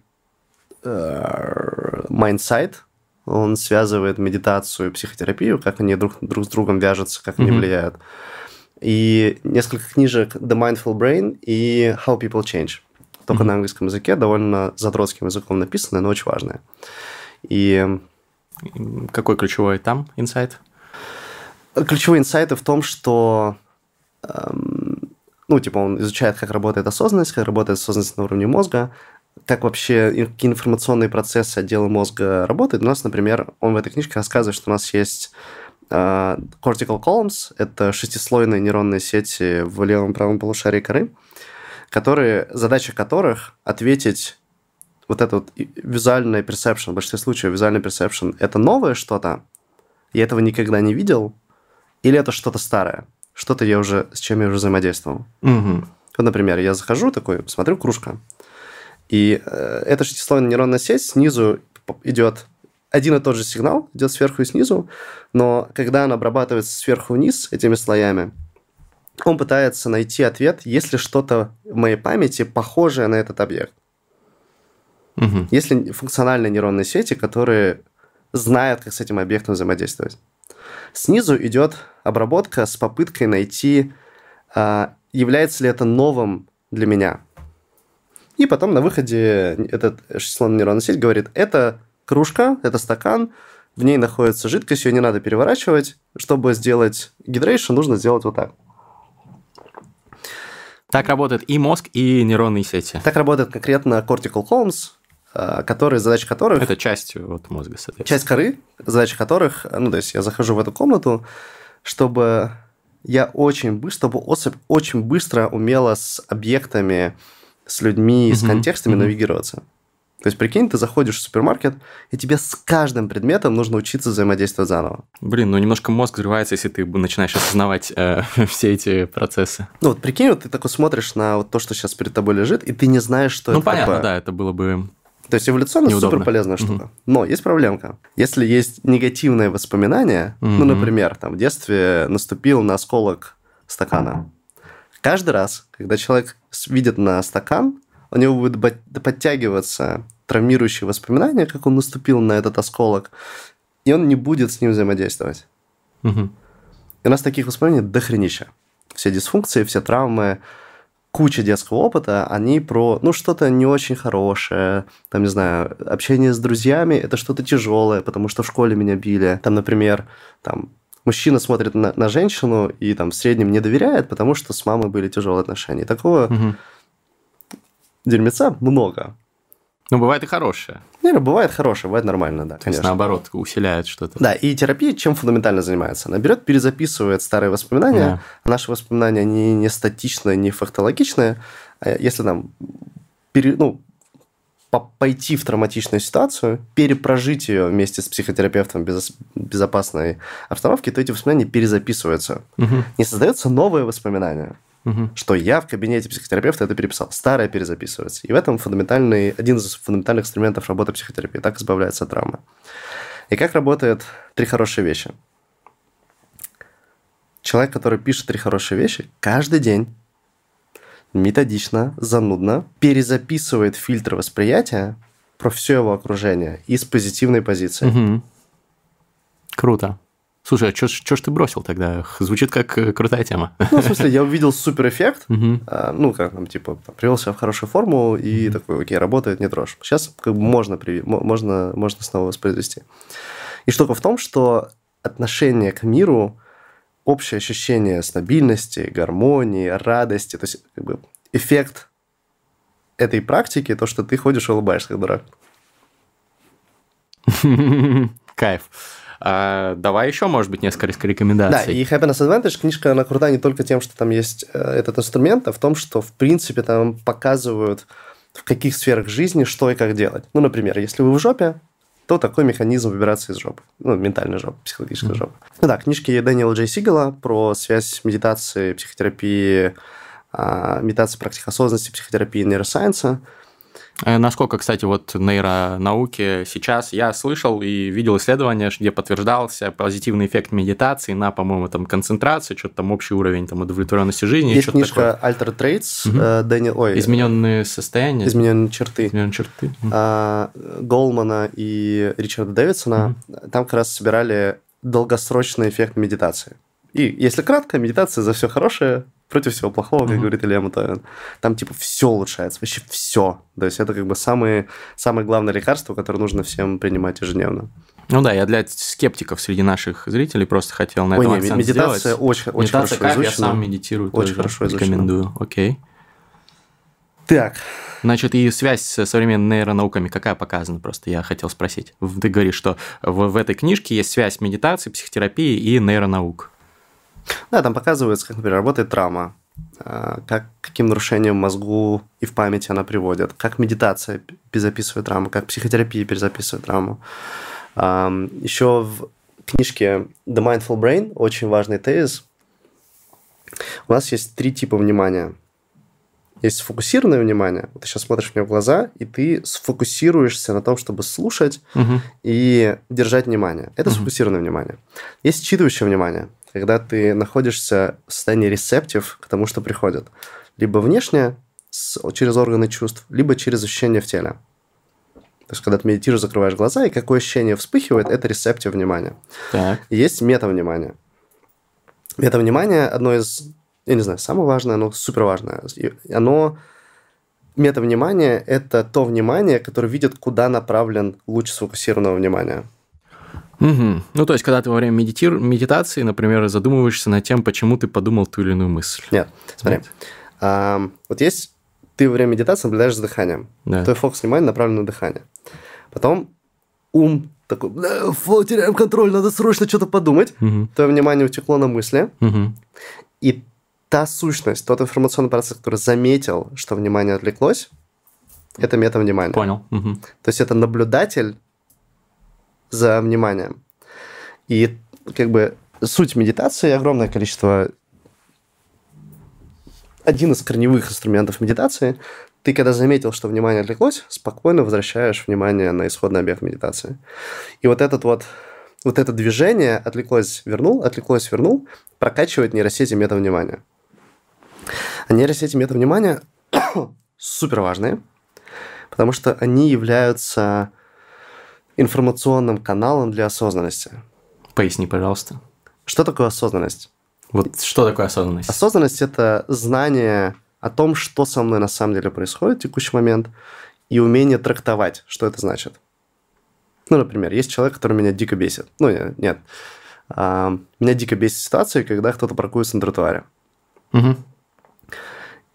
э, Mindsight. Он связывает медитацию и психотерапию, как они друг, друг с другом вяжутся, как они mm-hmm. влияют. И несколько книжек The Mindful Brain и How People Change. Только mm-hmm. на английском языке, довольно задротским языком написано, но очень важное. И... Какой ключевой там инсайт? Ключевой инсайт в том, что эм, ну, типа, он изучает, как работает осознанность, как работает осознанность на уровне мозга, как вообще какие информационные процессы отдела мозга работают. У нас, например, он в этой книжке рассказывает, что у нас есть uh, cortical columns, это шестислойные нейронные сети в левом и правом полушарии коры, которые, задача которых ответить вот это вот визуальный perception, в большинстве случаев визуальный perception, это новое что-то, я этого никогда не видел, или это что-то старое что-то я уже, с чем я уже взаимодействовал. Угу. Вот, например, я захожу такой, смотрю, кружка. И э, эта шестислойная нейронная сеть снизу идет один и тот же сигнал идет сверху и снизу, но когда он обрабатывается сверху вниз этими слоями, он пытается найти ответ, есть ли что-то в моей памяти похожее на этот объект. Угу. Есть ли функциональные нейронные сети, которые знают, как с этим объектом взаимодействовать. Снизу идет обработка с попыткой найти, а, является ли это новым для меня. И потом на выходе этот шестислонная нейронная сеть говорит, это кружка, это стакан, в ней находится жидкость, ее не надо переворачивать. Чтобы сделать гидрейшн, нужно сделать вот так. Так работает и мозг, и нейронные сети. Так работает конкретно Cortical Columns, которые, задача которых... Это часть вот мозга, соответственно. Часть коры, задача которых, ну, то есть я захожу в эту комнату, чтобы я очень быстро, чтобы особь очень быстро умела с объектами, с людьми, с контекстами навигироваться. То есть, прикинь, ты заходишь в супермаркет, и тебе с каждым предметом нужно учиться взаимодействовать заново. Блин, ну немножко мозг взрывается, если ты начинаешь осознавать э, <laughs> все эти процессы. Ну вот прикинь, вот ты такой смотришь на вот то, что сейчас перед тобой лежит, и ты не знаешь, что ну, это понятно, такое. да, это было бы То есть эволюционно Неудобно. супер полезная штука. Но есть проблемка. Если есть негативные воспоминания, ну, Мгм. например, там в детстве наступил на осколок стакана. Каждый раз, когда человек видит на стакан, у него будет подтягиваться травмирующие воспоминания, как он наступил на этот осколок, и он не будет с ним взаимодействовать. Мгм. И у нас таких воспоминаний дохренища. Все дисфункции, все травмы, куча детского опыта, они про, ну, что-то не очень хорошее, там, не знаю, общение с друзьями – это что-то тяжелое, потому что в школе меня били. Там, например, там, мужчина смотрит на, на женщину и там в среднем не доверяет, потому что с мамой были тяжелые отношения. Такого Мгм. дерьмеца много. Ну, бывает и хорошее. Наверное, бывает хорошее, бывает нормально, да, То есть, конечно. наоборот, усиляет что-то. Да, и терапия чем фундаментально занимается? Она берет, перезаписывает старые воспоминания. А Наши воспоминания, они не статичные, не фактологичные. А Если нам пере- ну, по- пойти в травматичную ситуацию, перепрожить ее вместе с психотерапевтом в безос- безопасной обстановке, то эти воспоминания перезаписываются. Мгм. Не создаются новые воспоминания, Мгм. что я в кабинете психотерапевта это переписал. Старое перезаписывается. И в этом фундаментальный, один из фундаментальных инструментов работы психотерапии. Так избавляется от травмы. И как работают три хорошие вещи? Человек, который пишет три хорошие вещи, каждый день методично, занудно перезаписывает фильтр восприятия про все его окружение из позитивной позиции. Мгм. Круто. Слушай, а что ж ты бросил тогда? Звучит как э, крутая тема. <laughs> Ну, в смысле, я увидел супер эффект. А, ну, как там, типа, привел себя в хорошую форму и такой, окей, работает, не трожь. Сейчас как бы можно, можно, можно снова воспроизвести. И штука в том, что отношение к миру, общее ощущение стабильности, гармонии, радости, то есть как бы эффект этой практики, то, что ты ходишь и улыбаешься, как дурак. <laughs> Кайф. А, давай еще, может быть, несколько Да, рекомендаций. и Happiness Advantage книжка, она крута не только тем, что там есть э, этот инструмент, а в том, что, в принципе, там показывают, в каких сферах жизни что и как делать. Ну, например, если вы в жопе, то такой механизм выбираться из жопы. Ну, ментальной жопы, психологической жопы. Ну да, книжки Дэниела Джей Сигала про связь медитации, психотерапии, а, медитации, практик осознанности, психотерапии и нейросайенса. Э, Насколько, кстати, вот нейронауки сейчас я слышал и видел исследования, где подтверждался позитивный эффект медитации на, по-моему, там концентрацию, что-то там общий уровень там удовлетворенности жизни, Есть книжка Alter Traits, э, Дэниел... Ой, Измененные состояния, измененные черты. измененные черты. А, Голмана и Ричарда Дэвидсона, там как раз собирали долгосрочный эффект медитации. И, если кратко, медитация за все хорошее против всего плохого, как Мгм. говорит Илья Мутовин. Там, типа, все улучшается, вообще все. То есть, это как бы самые, самое главное лекарство, которое нужно всем принимать ежедневно. Ну да, я для скептиков среди наших зрителей просто хотел на Ой, этом не, акцент медитация сделать. очень, очень Медитация хорошо я изучена. сам медитирую Очень тоже. хорошо изучена. Рекомендую. Окей. Так, Значит, и связь с современными нейронауками какая показана? Просто я хотел спросить. Ты говоришь, что в, в этой книжке есть связь медитации, психотерапии и нейронаук. Да, там показывается, как, например, работает травма, а, как, каким нарушениям в мозгу и в памяти она приводит, как медитация перезаписывает травму, как психотерапия перезаписывает травму. Еще в книжке The Mindful Brain очень важный тезис. У нас есть три типа внимания. Есть сфокусированное внимание. Вот ты сейчас смотришь мне в глаза, и ты сфокусируешься на том, чтобы слушать Мгм. и держать внимание. Это Мгм. сфокусированное внимание. Есть считывающее внимание, когда ты находишься в состоянии ресептив к тому, что приходит. Либо внешне, с- через органы чувств, либо через ощущения в теле. То есть, когда ты медитируешь, закрываешь глаза, и какое ощущение вспыхивает, это ресептив внимания. Так. Есть метавнимание. Метавнимание одно из, я не знаю, самое важное, оно супер важное. Оно метавнимание – это то внимание, которое видит, куда направлен луч сфокусированного внимания. Мгм. Ну, то есть, когда ты во время медитир- медитации, например, задумываешься над тем, почему ты подумал ту или иную мысль. Нет, смотри. Нет. Ам, вот есть ты во время медитации наблюдаешь за дыханием. Да. Твой фокус внимания направлен на дыхание. Потом ум такой, «Бля, фу, теряем контроль, надо срочно что-то подумать. Мгм. Твое внимание утекло на мысли. Мгм. И та сущность, тот информационный процесс, который заметил, что внимание отвлеклось, это метавнимание. Понял. Мгм. То есть это наблюдатель за вниманием. И как бы суть медитации огромное количество. Один из корневых инструментов медитации. Ты, когда заметил, что внимание отвлеклось, спокойно возвращаешь внимание на исходный объект медитации. И вот этот вот вот это движение отвлеклось, вернул, отвлеклось, вернул, прокачивает нейросети метавнимания. А нейросети метавнимания <coughs> супер важные, потому что они являются информационным каналом для осознанности. Поясни, пожалуйста. Что такое осознанность? Вот что такое осознанность? Осознанность – это знание о том, что со мной на самом деле происходит в текущий момент, и умение трактовать, что это значит. Ну, например, есть человек, который меня дико бесит. Ну, не- нет. А, меня дико бесит ситуация, когда кто-то паркуется на тротуаре. Мгм.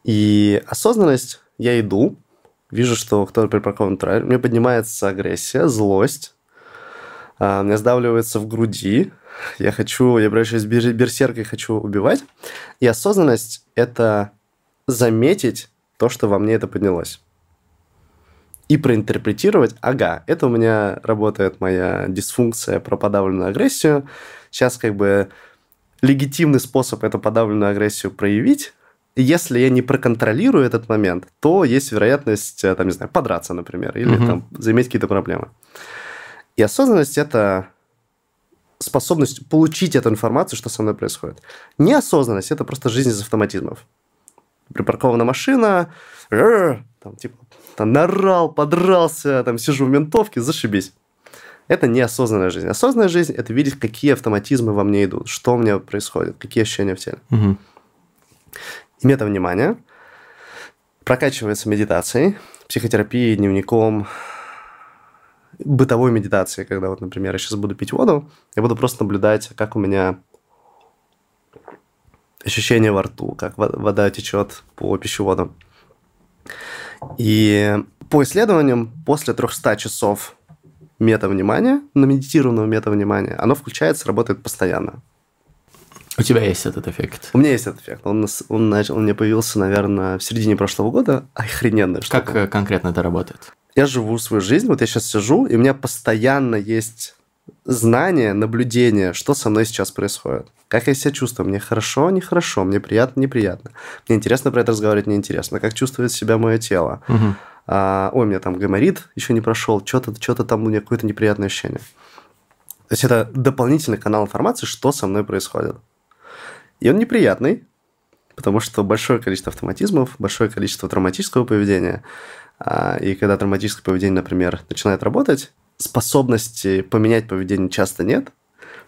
И осознанность, я иду, вижу, что кто-то припаркован тротуаре, у меня поднимается агрессия, злость, а, меня сдавливается в груди, я хочу, я превращаюсь в бер- берсерка и хочу убивать. И осознанность – это заметить то, что во мне это поднялось. И проинтерпретировать, ага, это у меня работает моя дисфункция про подавленную агрессию. Сейчас как бы легитимный способ эту подавленную агрессию проявить. И если я не проконтролирую этот момент, то есть вероятность, э, там, не знаю, подраться, например, или Мгм. там заиметь какие-то проблемы. И осознанность – это способность получить эту информацию, что со мной происходит. Неосознанность – это просто жизнь из автоматизмов. Припаркована машина, «Рррр», там, типа, там, нарал, подрался, там, сижу в ментовке, зашибись. Это неосознанная жизнь. Осознанная жизнь – это видеть, какие автоматизмы во мне идут, что у меня происходит, какие ощущения в теле. Мгм. Метавнимание прокачивается медитацией, психотерапией, дневником, бытовой медитацией, когда вот, например, я сейчас буду пить воду, я буду просто наблюдать, как у меня ощущение во рту, как во- вода течет по пищеводу. И по исследованиям, после 300 часов метавнимания, на медитированного метавнимания, оно включается, работает постоянно. У тебя есть этот эффект. У меня есть этот эффект. Он, он, начал, он мне появился, наверное, в середине прошлого года. <laughs> Охрененная штука. Как э, конкретно это работает? Я живу свою жизнь, вот я сейчас сижу, и у меня постоянно есть знание, наблюдение, что со мной сейчас происходит. Как я себя чувствую? Мне хорошо, нехорошо, мне приятно, неприятно. Мне интересно про это разговаривать, неинтересно. Как чувствует себя мое тело? Мгм. А, ой, у меня там гайморит еще не прошел, что-то что там у меня какое-то неприятное ощущение. То есть это дополнительный канал информации, что со мной происходит. И он неприятный, потому что большое количество автоматизмов, большое количество травматического поведения. А, И когда травматическое поведение, например, начинает работать, способности поменять поведение часто нет,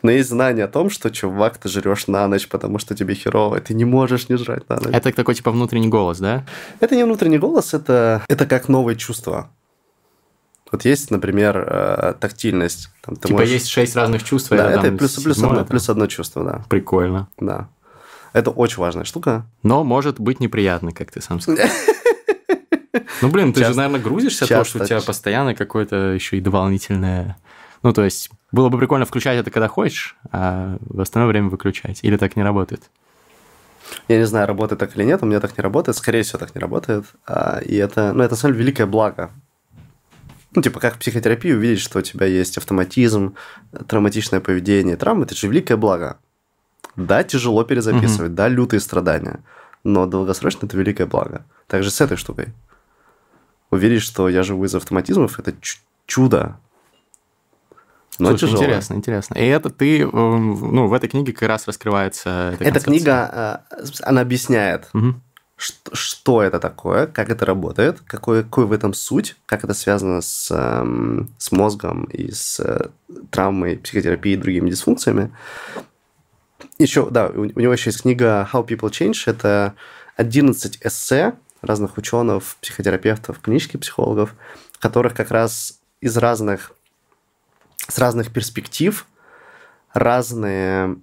но есть знание о том, что, чувак, ты жрешь на ночь, потому что тебе херово, и ты не можешь не жрать на ночь. Это такой типа внутренний голос, да? Это не внутренний голос, это, это как новые чувства. Вот есть, например, э, тактильность. Там типа можешь- есть шесть разных чувств. Да, это там плюс, плюс, одно, плюс одно чувство, да. Прикольно. да. Это очень важная штука. Но может быть неприятно, как ты сам сказал. Ну, блин, ты же, наверное, грузишься, то, что у тебя постоянно какое-то еще и дополнительное... Ну, то есть, было бы прикольно включать это, когда хочешь, а в остальное время выключать. Или так не работает? Я не знаю, работает так или нет, у меня так не работает, скорее всего, так не работает. А, и это, ну, это, на самом деле, великое благо. Ну, типа, как в психотерапии увидеть, что у тебя есть автоматизм, травматичное поведение. Травма – это же великое благо. Да, тяжело перезаписывать, да, лютые страдания. но долгосрочно это великое благо. Также с этой штукой. Уверить, что я живу из автоматизмов, это чудо. Но Слушай, тяжело. интересно, интересно. И это ты, эм, ну, в этой книге как раз раскрывается эта, эта книга, э, она объясняет, угу. что, что это такое, как это работает, какой, какой в этом суть, как это связано с, эм, с мозгом и с э, травмой, психотерапией и другими дисфункциями. Еще, да, у, у него еще есть книга How People Change. Это 11 эссе разных ученых, психотерапевтов, клинических психологов, которых как раз из разных, с разных перспектив разные,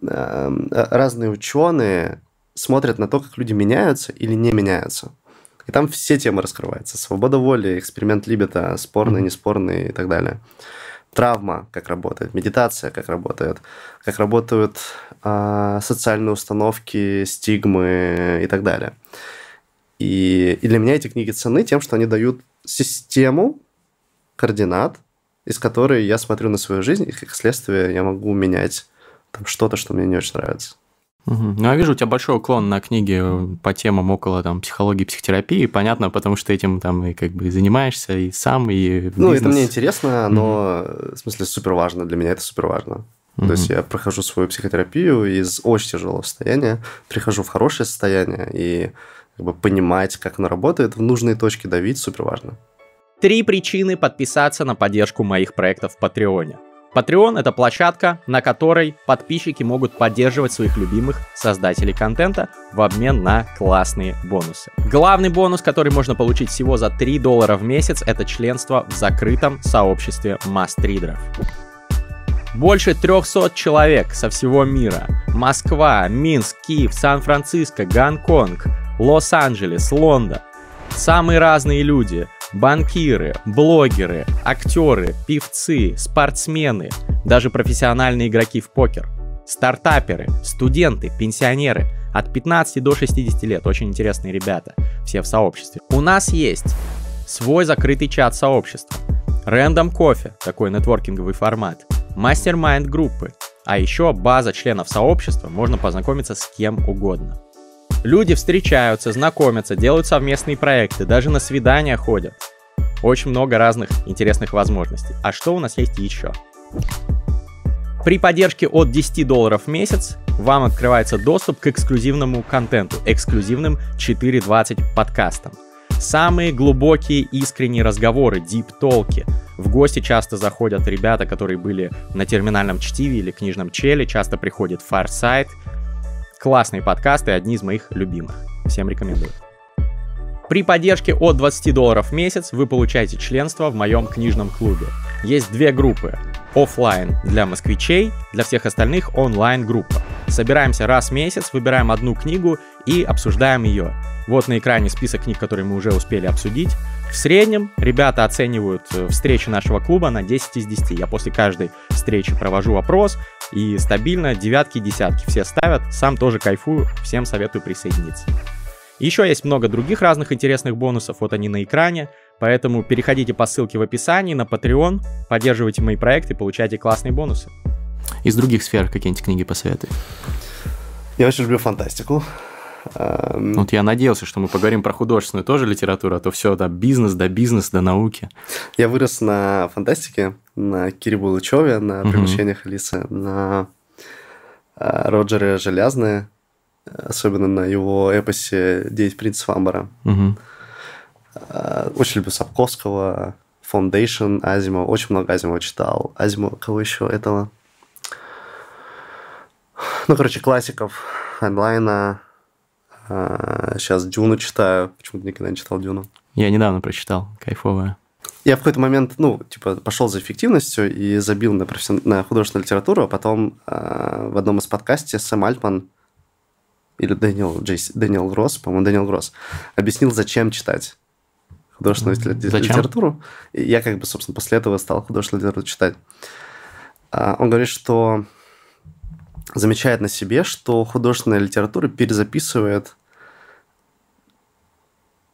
э, разные ученые смотрят на то, как люди меняются или не меняются. И там все темы раскрываются. Свобода воли, эксперимент Либета, спорные, неспорные и так далее травма, как работает, медитация, как работает, как работают э, социальные установки, стигмы и так далее. И, и для меня эти книги ценны тем, что они дают систему координат, из которой я смотрю на свою жизнь, и как следствие я могу менять там что-то, что мне не очень нравится. Угу. Ну, я вижу у тебя большой уклон на книги по темам около там, психологии, психотерапии. Понятно, потому что этим там и как бы занимаешься и сам, и бизнес. Ну, это мне интересно, но, угу. в смысле, супер важно. Для меня это супер важно. Угу. То есть я прохожу свою психотерапию из очень тяжелого состояния, прихожу в хорошее состояние, и как бы понимать, как оно работает, в нужные точки давить супер важно. Три причины подписаться на поддержку моих проектов в Патреоне. Patreon — это площадка, на которой подписчики могут поддерживать своих любимых создателей контента в обмен на классные бонусы. Главный бонус, который можно получить всего за 3 доллара в месяц, это членство в закрытом сообществе мастридеров. Больше 300 человек со всего мира. Москва, Минск, Киев, Сан-Франциско, Гонконг, Лос-Анджелес, Лондон. Самые разные люди — банкиры, блогеры, актеры, певцы, спортсмены, даже профессиональные игроки в покер, стартаперы, студенты, пенсионеры. От 15 до 60 лет, очень интересные ребята, все в сообществе. У нас есть свой закрытый чат сообщества, Random кофе, такой нетворкинговый формат, мастер-майнд группы, а еще база членов сообщества, можно познакомиться с кем угодно. Люди встречаются, знакомятся, делают совместные проекты, даже на свидания ходят. Очень много разных интересных возможностей. А что у нас есть еще? При поддержке от 10 долларов в месяц вам открывается доступ к эксклюзивному контенту, эксклюзивным 4.20 подкастам. Самые глубокие искренние разговоры, deep talk и. В гости часто заходят ребята, которые были на терминальном чтиве или Книжном челе, часто приходит Farsight, Классные подкасты, одни из моих любимых. Всем рекомендую. При поддержке от 20 долларов в месяц вы получаете членство в моем книжном клубе. Есть две группы. Оффлайн для москвичей, для всех остальных онлайн группа. Собираемся раз в месяц, выбираем одну книгу и обсуждаем ее. Вот на экране список книг, которые мы уже успели обсудить. В среднем ребята оценивают э, встречи нашего клуба на 10 из 10. Я после каждой встречи провожу опрос, и стабильно девятки, десятки все ставят. Сам тоже кайфую, всем советую присоединиться. Еще есть много других разных интересных бонусов, вот они на экране. Поэтому переходите по ссылке в описании на Patreon, поддерживайте мои проекты, получайте классные бонусы. Из других сфер какие-нибудь книги посоветуй? Я очень люблю фантастику. Эм, вот я надеялся, что мы поговорим про художественную тоже литературу, а то все, да, бизнес, да, бизнес, да, науки. Я вырос на фантастике, на Кире Булычеве, на «Приключениях Алисы», на э, Роджере Желязное, особенно на его эпосе «Девять принцев Амбара». Угу. Очень люблю Сапковского, Foundation, Азимова. Очень много Азимова читал. Азимова, кого еще этого? Ну, короче, классиков, Хайнлайна, Сейчас а, Дюну читаю. Почему-то никогда не читал Дюну. Я недавно прочитал. Кайфовая. Я в какой-то момент, ну, типа, пошел за эффективностью и забил на, профессион... на художественную литературу, а потом э, в одном из подкастов Сэм Альтман или Дэниел, Джейс, Дэниел Гросс, по-моему, Дэниел Гросс, объяснил, зачем читать художественную зачем? литературу. И я как бы, собственно, после этого стал художественную литературу читать. А, он говорит, что замечает на себе, что художественная литература перезаписывает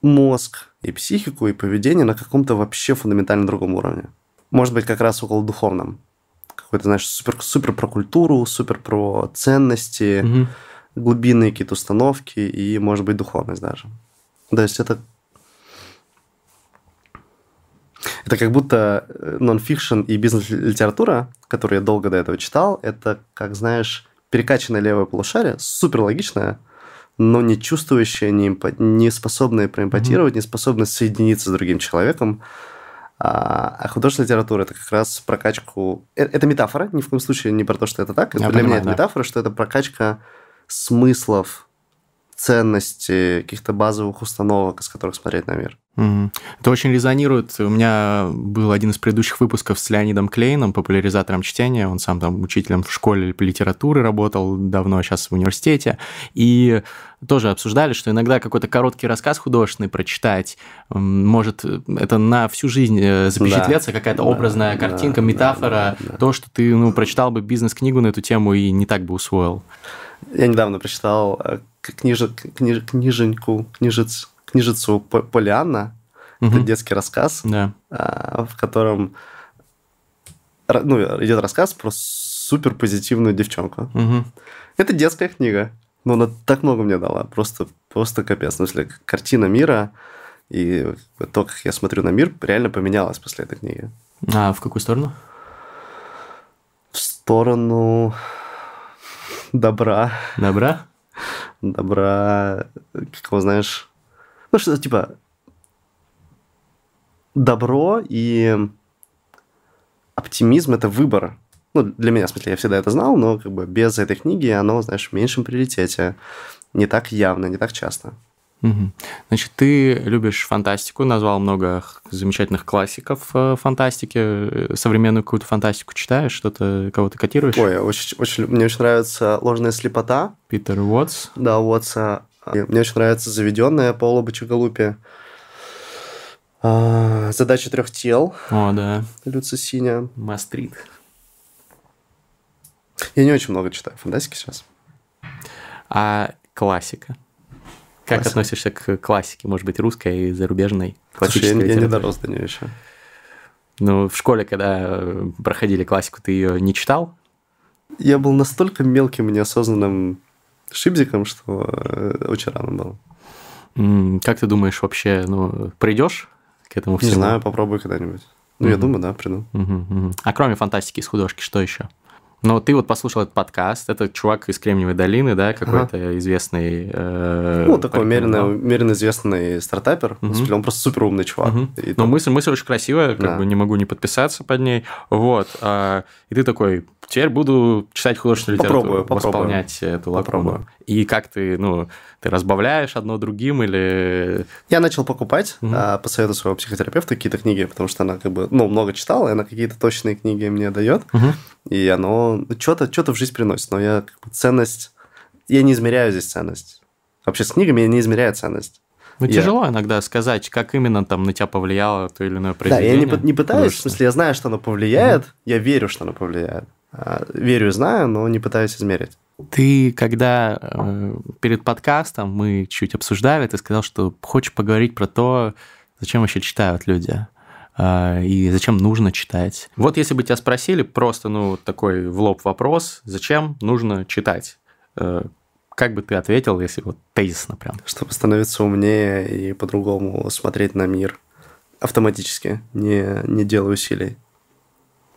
мозг и психику, и поведение на каком-то вообще фундаментально другом уровне. Может быть, как раз около духовном. Какой-то, знаешь, супер, супер про культуру, супер про ценности, угу. глубинные какие-то установки и, может быть, духовность даже. То есть это это как будто э, нон-фикшн и бизнес-литература, которую я долго до этого читал, это, как знаешь, перекачанное левое полушарие, супер логичное, но не чувствующее, не, импо... не способное проэмпатировать, mm-hmm. не способное соединиться с другим человеком. А, а художественная литература это как раз прокачку. Э, это метафора, ни в коем случае не про то, что это так. Я для понимаю, меня это да. метафора, что это прокачка смыслов, ценностей, каких-то базовых установок, из которых смотреть на мир. Это очень резонирует. У меня был один из предыдущих выпусков с Леонидом Клейном, популяризатором чтения. Он сам там учителем в школе по литературе работал давно, сейчас в университете. И тоже обсуждали, что иногда какой-то короткий рассказ художественный прочитать может это на всю жизнь э, запечатлеться, да, какая-то да, образная картинка, да, метафора, да, да, да. то, что ты ну, прочитал бы бизнес-книгу на эту тему и не так бы усвоил. Я недавно прочитал э, книж... Книж... книженьку, книжец книжицу Полианна. Угу. Это детский рассказ, да. А, в котором ну, идет рассказ про супер позитивную девчонку. Угу. Это детская книга, но она так много мне дала. Просто, просто капец. В смысле, картина мира и то, как я смотрю на мир, реально поменялось после этой книги. А в какую сторону? В сторону добра. Добра? Добра, как знаешь, ну, что типа добро и оптимизм – это выбор. Ну, для меня, в смысле, я всегда это знал, но как бы без этой книги оно, знаешь, в меньшем приоритете, не так явно, не так часто. Угу. Значит, ты любишь фантастику, назвал много замечательных классиков э, фантастики, э, современную какую-то фантастику читаешь, что-то кого-то котируешь? Ой, очень, очень, мне очень нравится «Ложная слепота». Питер Уотс. Да, Уотса. Мне очень нравится заведенная Паула Бачагалупи. А, задача трех тел. О, да. Люци Синя. Мастрит. Я не очень много читаю фантастики сейчас. А классика? Как классика. относишься к классике, может быть, русской и зарубежной? Слушай, я, я не дорос до нее еще. Ну, в школе, когда проходили классику, ты ее не читал? Я был настолько мелким и неосознанным шибзиком, что э, очень рано было. Как ты думаешь, вообще, ну, придешь к этому всему? Не знаю, попробую когда-нибудь. Ну, угу. я думаю, да, приду. Угу. А кроме фантастики из художки, что еще? Но ты вот послушал этот подкаст, это чувак из Кремниевой долины, да, какой-то ага. известный... Э, ну, такой умеренно, умеренно известный стартапер. Угу. Он просто супер умный чувак. Угу. И, Но мысль, мысль очень красивая, как да. бы не могу не подписаться под ней. Вот. А, и ты такой, теперь буду читать художественную попробую, литературу, попробую. восполнять эту лакуну. Попробую. И как ты, ну, ты разбавляешь одно другим или... Я начал покупать угу. а, по совету своего психотерапевта какие-то книги, потому что она как бы, ну, много читала, и она какие-то точные книги мне дает, угу. и оно что-то что в жизнь приносит, но я как бы, ценность... Я не измеряю здесь ценность. Вообще с книгами я не измеряю ценность. Ну, я... тяжело иногда сказать, как именно там на тебя повлияло то или иное произведение. Да, я не, не пытаюсь, в смысле, я знаю, что оно повлияет, угу. я верю, что оно повлияет. А, верю, знаю, но не пытаюсь измерить. Ты, когда э, перед подкастом мы чуть обсуждали, ты сказал, что хочешь поговорить про то, зачем вообще читают люди и зачем нужно читать. Вот если бы тебя спросили просто, ну, такой в лоб вопрос, зачем нужно читать? Э, как бы ты ответил, если вот тезисно прям? Чтобы становиться умнее и по-другому смотреть на мир автоматически, не, не делая усилий.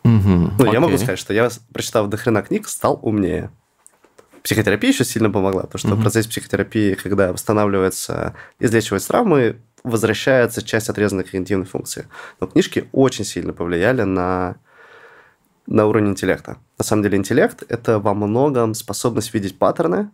Угу, ну, я могу сказать, что я, прочитав до хрена книг, стал умнее. Психотерапия еще сильно помогла, потому что угу. в процессе психотерапии, когда восстанавливается, излечивается травмы, возвращается часть отрезанной когнитивной функции. Но книжки очень сильно повлияли на, на уровень интеллекта. На самом деле интеллект – это во многом способность видеть паттерны,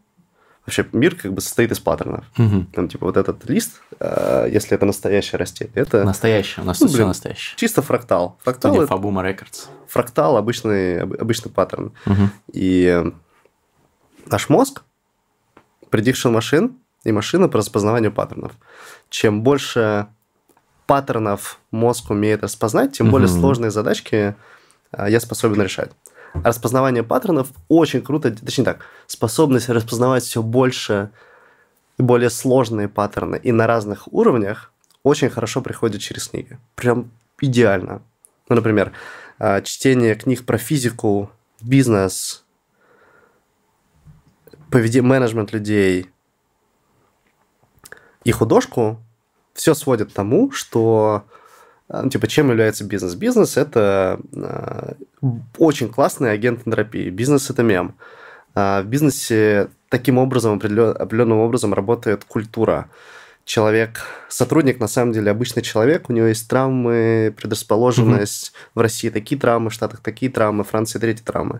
вообще мир как бы состоит из паттернов. Угу. Там, типа, вот этот лист, э, если это настоящий растет, это... Настоящий, у нас ну, блин, все настоящее. Чисто фрактал. Фрактал это... Фабума Records. Фрактал – обычный, обычный паттерн. Угу. И наш мозг – prediction машин и машина по распознаванию паттернов. Чем больше паттернов мозг умеет распознать, тем более сложные задачки э, я способен решать распознавание паттернов очень круто, точнее так, способность распознавать все больше и более сложные паттерны и на разных уровнях очень хорошо приходит через книги. Прям идеально. Ну, например, а, чтение книг про физику, бизнес, поведение, менеджмент людей и художку, все сводит к тому, что ну, типа, чем является бизнес? Бизнес – это э, очень классный агент энтропии. Бизнес – это мем. А в бизнесе таким образом, определенным образом работает культура. Человек, сотрудник, на самом деле, обычный человек, у него есть травмы, предрасположенность. Mm-hmm. В России такие травмы, в Штатах такие травмы, в Франции третьи травмы.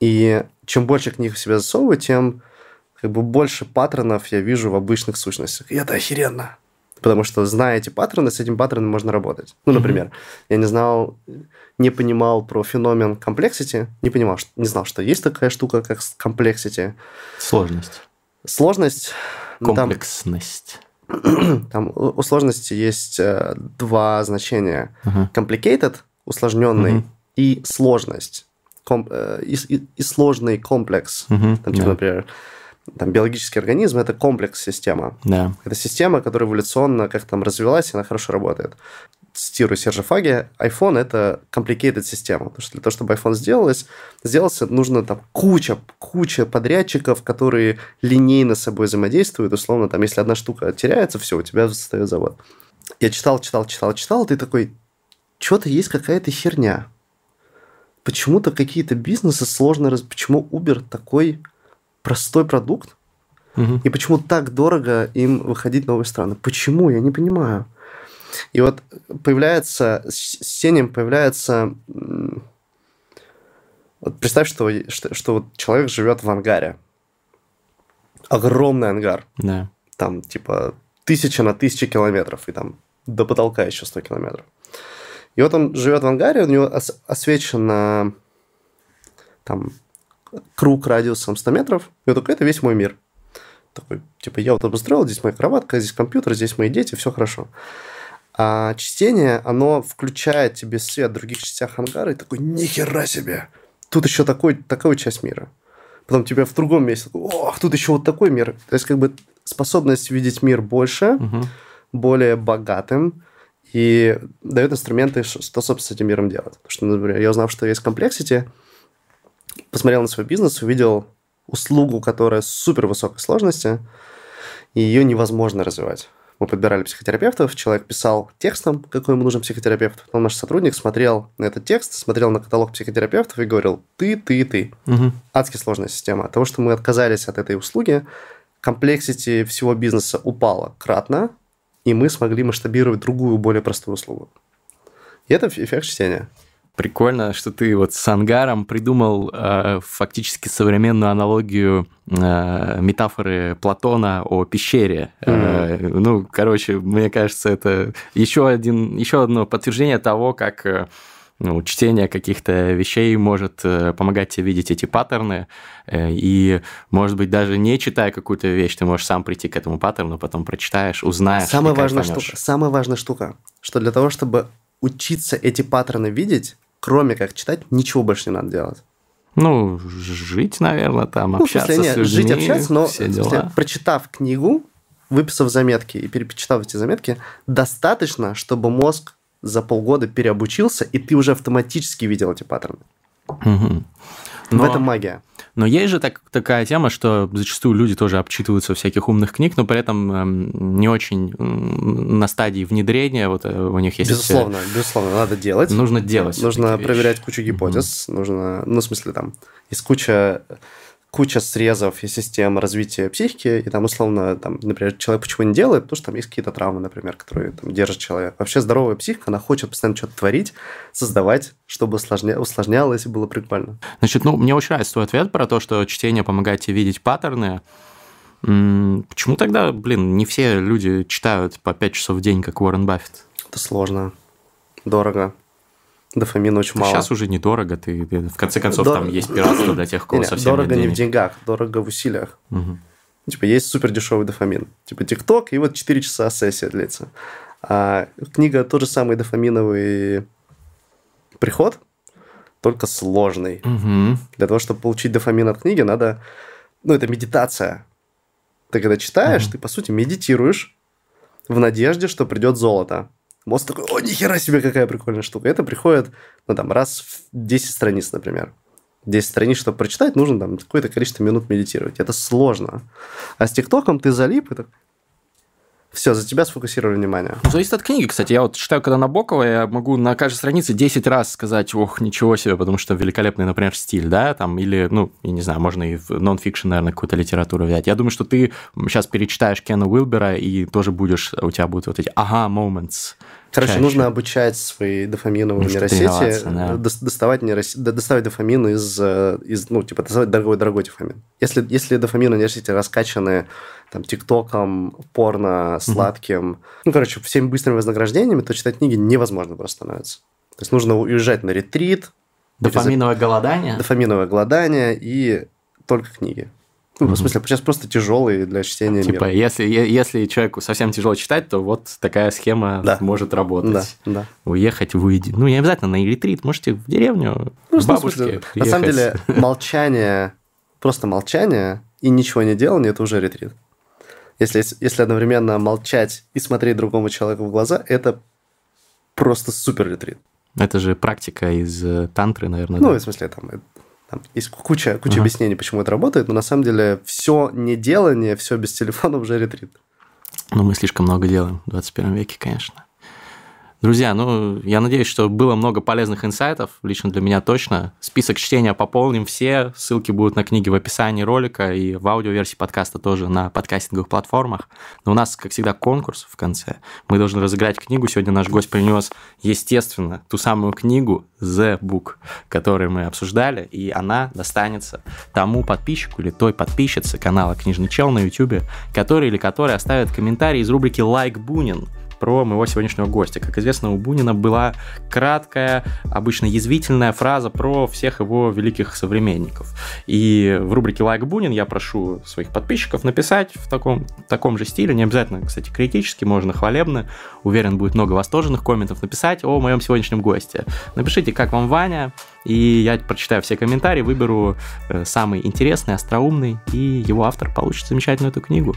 И чем больше книг в себя засовываю, тем как бы больше паттернов я вижу в обычных сущностях. И это охеренно. Потому что, зная эти паттерны, с этим паттерном можно работать. Ну, например, mm-hmm. я не знал, не понимал про феномен complexity, не понимал, не знал, что есть такая штука, как complexity. Сложность. Сложность. Комплексность. <clears throat> Там, там у сложности есть э, два значения. Uh-huh. Complicated, усложненный, uh-huh. и сложность. Ком, э, и, и, и сложный комплекс. Uh-huh. Там, типа, yeah. например, там, биологический организм – это комплекс-система. Да. Это система, которая эволюционно как там развивалась, и она хорошо работает. Цитирую Сержа Фаги, iPhone – это complicated система. Потому что для того, чтобы iPhone сделалось, сделался, нужно там куча, куча подрядчиков, которые линейно с собой взаимодействуют. Условно, там, если одна штука теряется, все, у тебя встает завод. Я читал, читал, читал, читал, ты такой, что-то есть какая-то херня. Почему-то какие-то бизнесы сложно... Раз... Почему Uber такой простой продукт, угу. и почему так дорого им выходить в новые страны? Почему? Я не понимаю. И вот появляется, с тенем появляется... Вот представь, что, что, что вот человек живет в ангаре. Огромный ангар. Да. Там типа тысяча на тысячи километров, и там до потолка еще 100 километров. И вот он живет в ангаре, у него освещено там круг радиусом 100 метров, и вот такой, это весь мой мир. Такой, типа, я вот обустроил, здесь моя кроватка, здесь компьютер, здесь мои дети, все хорошо. А чтение, оно включает тебе свет в других частях ангара, и такой, нихера себе, тут еще такой, такая часть мира. Потом тебе в другом месте, ох, тут еще вот такой мир. То есть, как бы способность видеть мир больше, угу. более богатым, и дает инструменты, что, собственно, с этим миром делать. Потому что, например, я узнал, что есть комплексити, посмотрел на свой бизнес, увидел услугу, которая супер высокой сложности, и ее невозможно развивать. Мы подбирали психотерапевтов, человек писал текстом, какой ему нужен психотерапевт. Потом наш сотрудник смотрел на этот текст, смотрел на каталог психотерапевтов и говорил «ты, ты, ты». Угу. Адски сложная система. От того, что мы отказались от этой услуги, комплексити всего бизнеса упала кратно, и мы смогли масштабировать другую, более простую услугу. И это эффект чтения. Прикольно, что ты вот с ангаром придумал э, фактически современную аналогию э, метафоры Платона о пещере. Mm. Э, ну, короче, мне кажется, это еще, один, еще одно подтверждение того, как э, ну, чтение каких-то вещей может э, помогать тебе видеть эти паттерны, э, и, может быть, даже не читая какую-то вещь, ты можешь сам прийти к этому паттерну, потом прочитаешь, узнаешь. Самая важная штука, самая важная штука, что для того, чтобы учиться эти паттерны видеть, кроме как читать, ничего больше не надо делать. Ну, жить, наверное, там, ну, общаться смысле, нет, с людьми, жить, общаться, но все дела. Смысле, прочитав книгу, выписав заметки и перепечатав эти заметки, достаточно, чтобы мозг за полгода переобучился, и ты уже автоматически видел эти паттерны. Угу. Но... В этом магия. Но есть же так, такая тема, что зачастую люди тоже обчитываются всяких умных книг, но при этом эм, не очень на стадии внедрения. Вот э, у них есть... Безусловно, безусловно, надо делать. Нужно делать. Нужно проверять кучу гипотез. Угу. Нужно, ну, в смысле, там, есть куча куча срезов и систем развития психики, и там, условно, там, например, человек почему не делает, потому что там есть какие-то травмы, например, которые там, держат человека. Вообще здоровая психика, она хочет постоянно что-то творить, создавать, чтобы усложня... усложнялось и было прикольно. Значит, ну, мне очень нравится твой ответ про то, что чтение помогает тебе видеть паттерны. Почему тогда, блин, не все люди читают по 5 часов в день, как Уоррен Баффет? Это сложно, дорого. Дофамина очень мало. Сейчас уже недорого, ты, ты в конце концов Дор... там есть пиратство для тех, кого совсем Дорого нет не в деньгах, дорого в усилиях. Угу. Типа есть супер дешевый дофамин. Типа ТикТок, и вот 4 часа сессия длится. А книга тот же самый дофаминовый приход, только сложный. Угу. Для того, чтобы получить дофамин от книги, надо... Ну, это медитация. Ты когда читаешь, угу. ты, по сути, медитируешь в надежде, что придет золото. Мозг такой, о, нихера себе, какая прикольная штука. Это приходит, ну, там, раз в 10 страниц, например. 10 страниц, чтобы прочитать, нужно там какое-то количество минут медитировать. Это сложно. А с ТикТоком ты залип, и так, все, за тебя сфокусировали внимание. Ну, зависит от книги, кстати. Я вот читаю, когда Набокова, я могу на каждой странице 10 раз сказать, ох, ничего себе, потому что великолепный, например, стиль, да, там, или, ну, я не знаю, можно и в нон-фикшн, наверное, какую-то литературу взять. Я думаю, что ты сейчас перечитаешь Кена Уилбера, и тоже будешь, у тебя будут вот эти ага moments. Короче, чаще. нужно обучать свои дофаминовые ну, нейросети, да. доставать, нейрос... доставать дофамин из, э, из, ну, типа, доставать дорогой-дорогой дофамин. Если, если дофамины нейросети раскачаны там, ТикТоком, порно, сладким, угу. ну, короче, всеми быстрыми вознаграждениями, то читать книги невозможно просто становится. То есть нужно уезжать на ретрит. Дофаминовое голодание? Дофаминовое голодание и только книги. Ну, в смысле, сейчас просто тяжелый для чтения Типа, мира. если, если человеку совсем тяжело читать, то вот такая схема да. может работать. Да, да. Уехать, выйти. Ну, не обязательно на ретрит, можете в деревню, ну, к бабушке На самом деле, <laughs> молчание, просто молчание и ничего не делание – это уже ретрит. Если, если одновременно молчать и смотреть другому человеку в глаза, это просто супер ретрит. Это же практика из э, тантры, наверное. Ну, да? в смысле, там, там есть куча, куча uh-huh. объяснений, почему это работает, но на самом деле все неделание, все без телефона уже ретрит. Ну, мы слишком много делаем в 21 веке, конечно. Друзья, ну, я надеюсь, что было много полезных инсайтов, лично для меня точно. Список чтения пополним все, ссылки будут на книги в описании ролика и в аудиоверсии подкаста тоже на подкастинговых платформах. Но у нас, как всегда, конкурс в конце. Мы должны разыграть книгу. Сегодня наш гость принес, естественно, ту самую книгу The Book, которую мы обсуждали, и она достанется тому подписчику или той подписчице канала Книжный Чел на YouTube, который или который оставит комментарий из рубрики «Лайк Бунин», про моего сегодняшнего гостя. Как известно, у Бунина была краткая, обычно язвительная фраза про всех его великих современников. И в рубрике «Лайк Бунин» я прошу своих подписчиков написать в таком, таком же стиле, не обязательно, кстати, критически, можно хвалебно. Уверен, будет много восторженных комментов написать о моем сегодняшнем госте. Напишите, как вам Ваня, и я прочитаю все комментарии, выберу э, самый интересный, остроумный, и его автор получит замечательную эту книгу.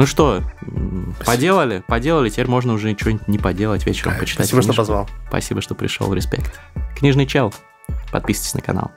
Ну что, Спасибо. поделали? Поделали, теперь можно уже что-нибудь не поделать, вечером почитать. Спасибо, книжку. что позвал. Спасибо, что пришел, респект. Книжный чел. Подписывайтесь на канал.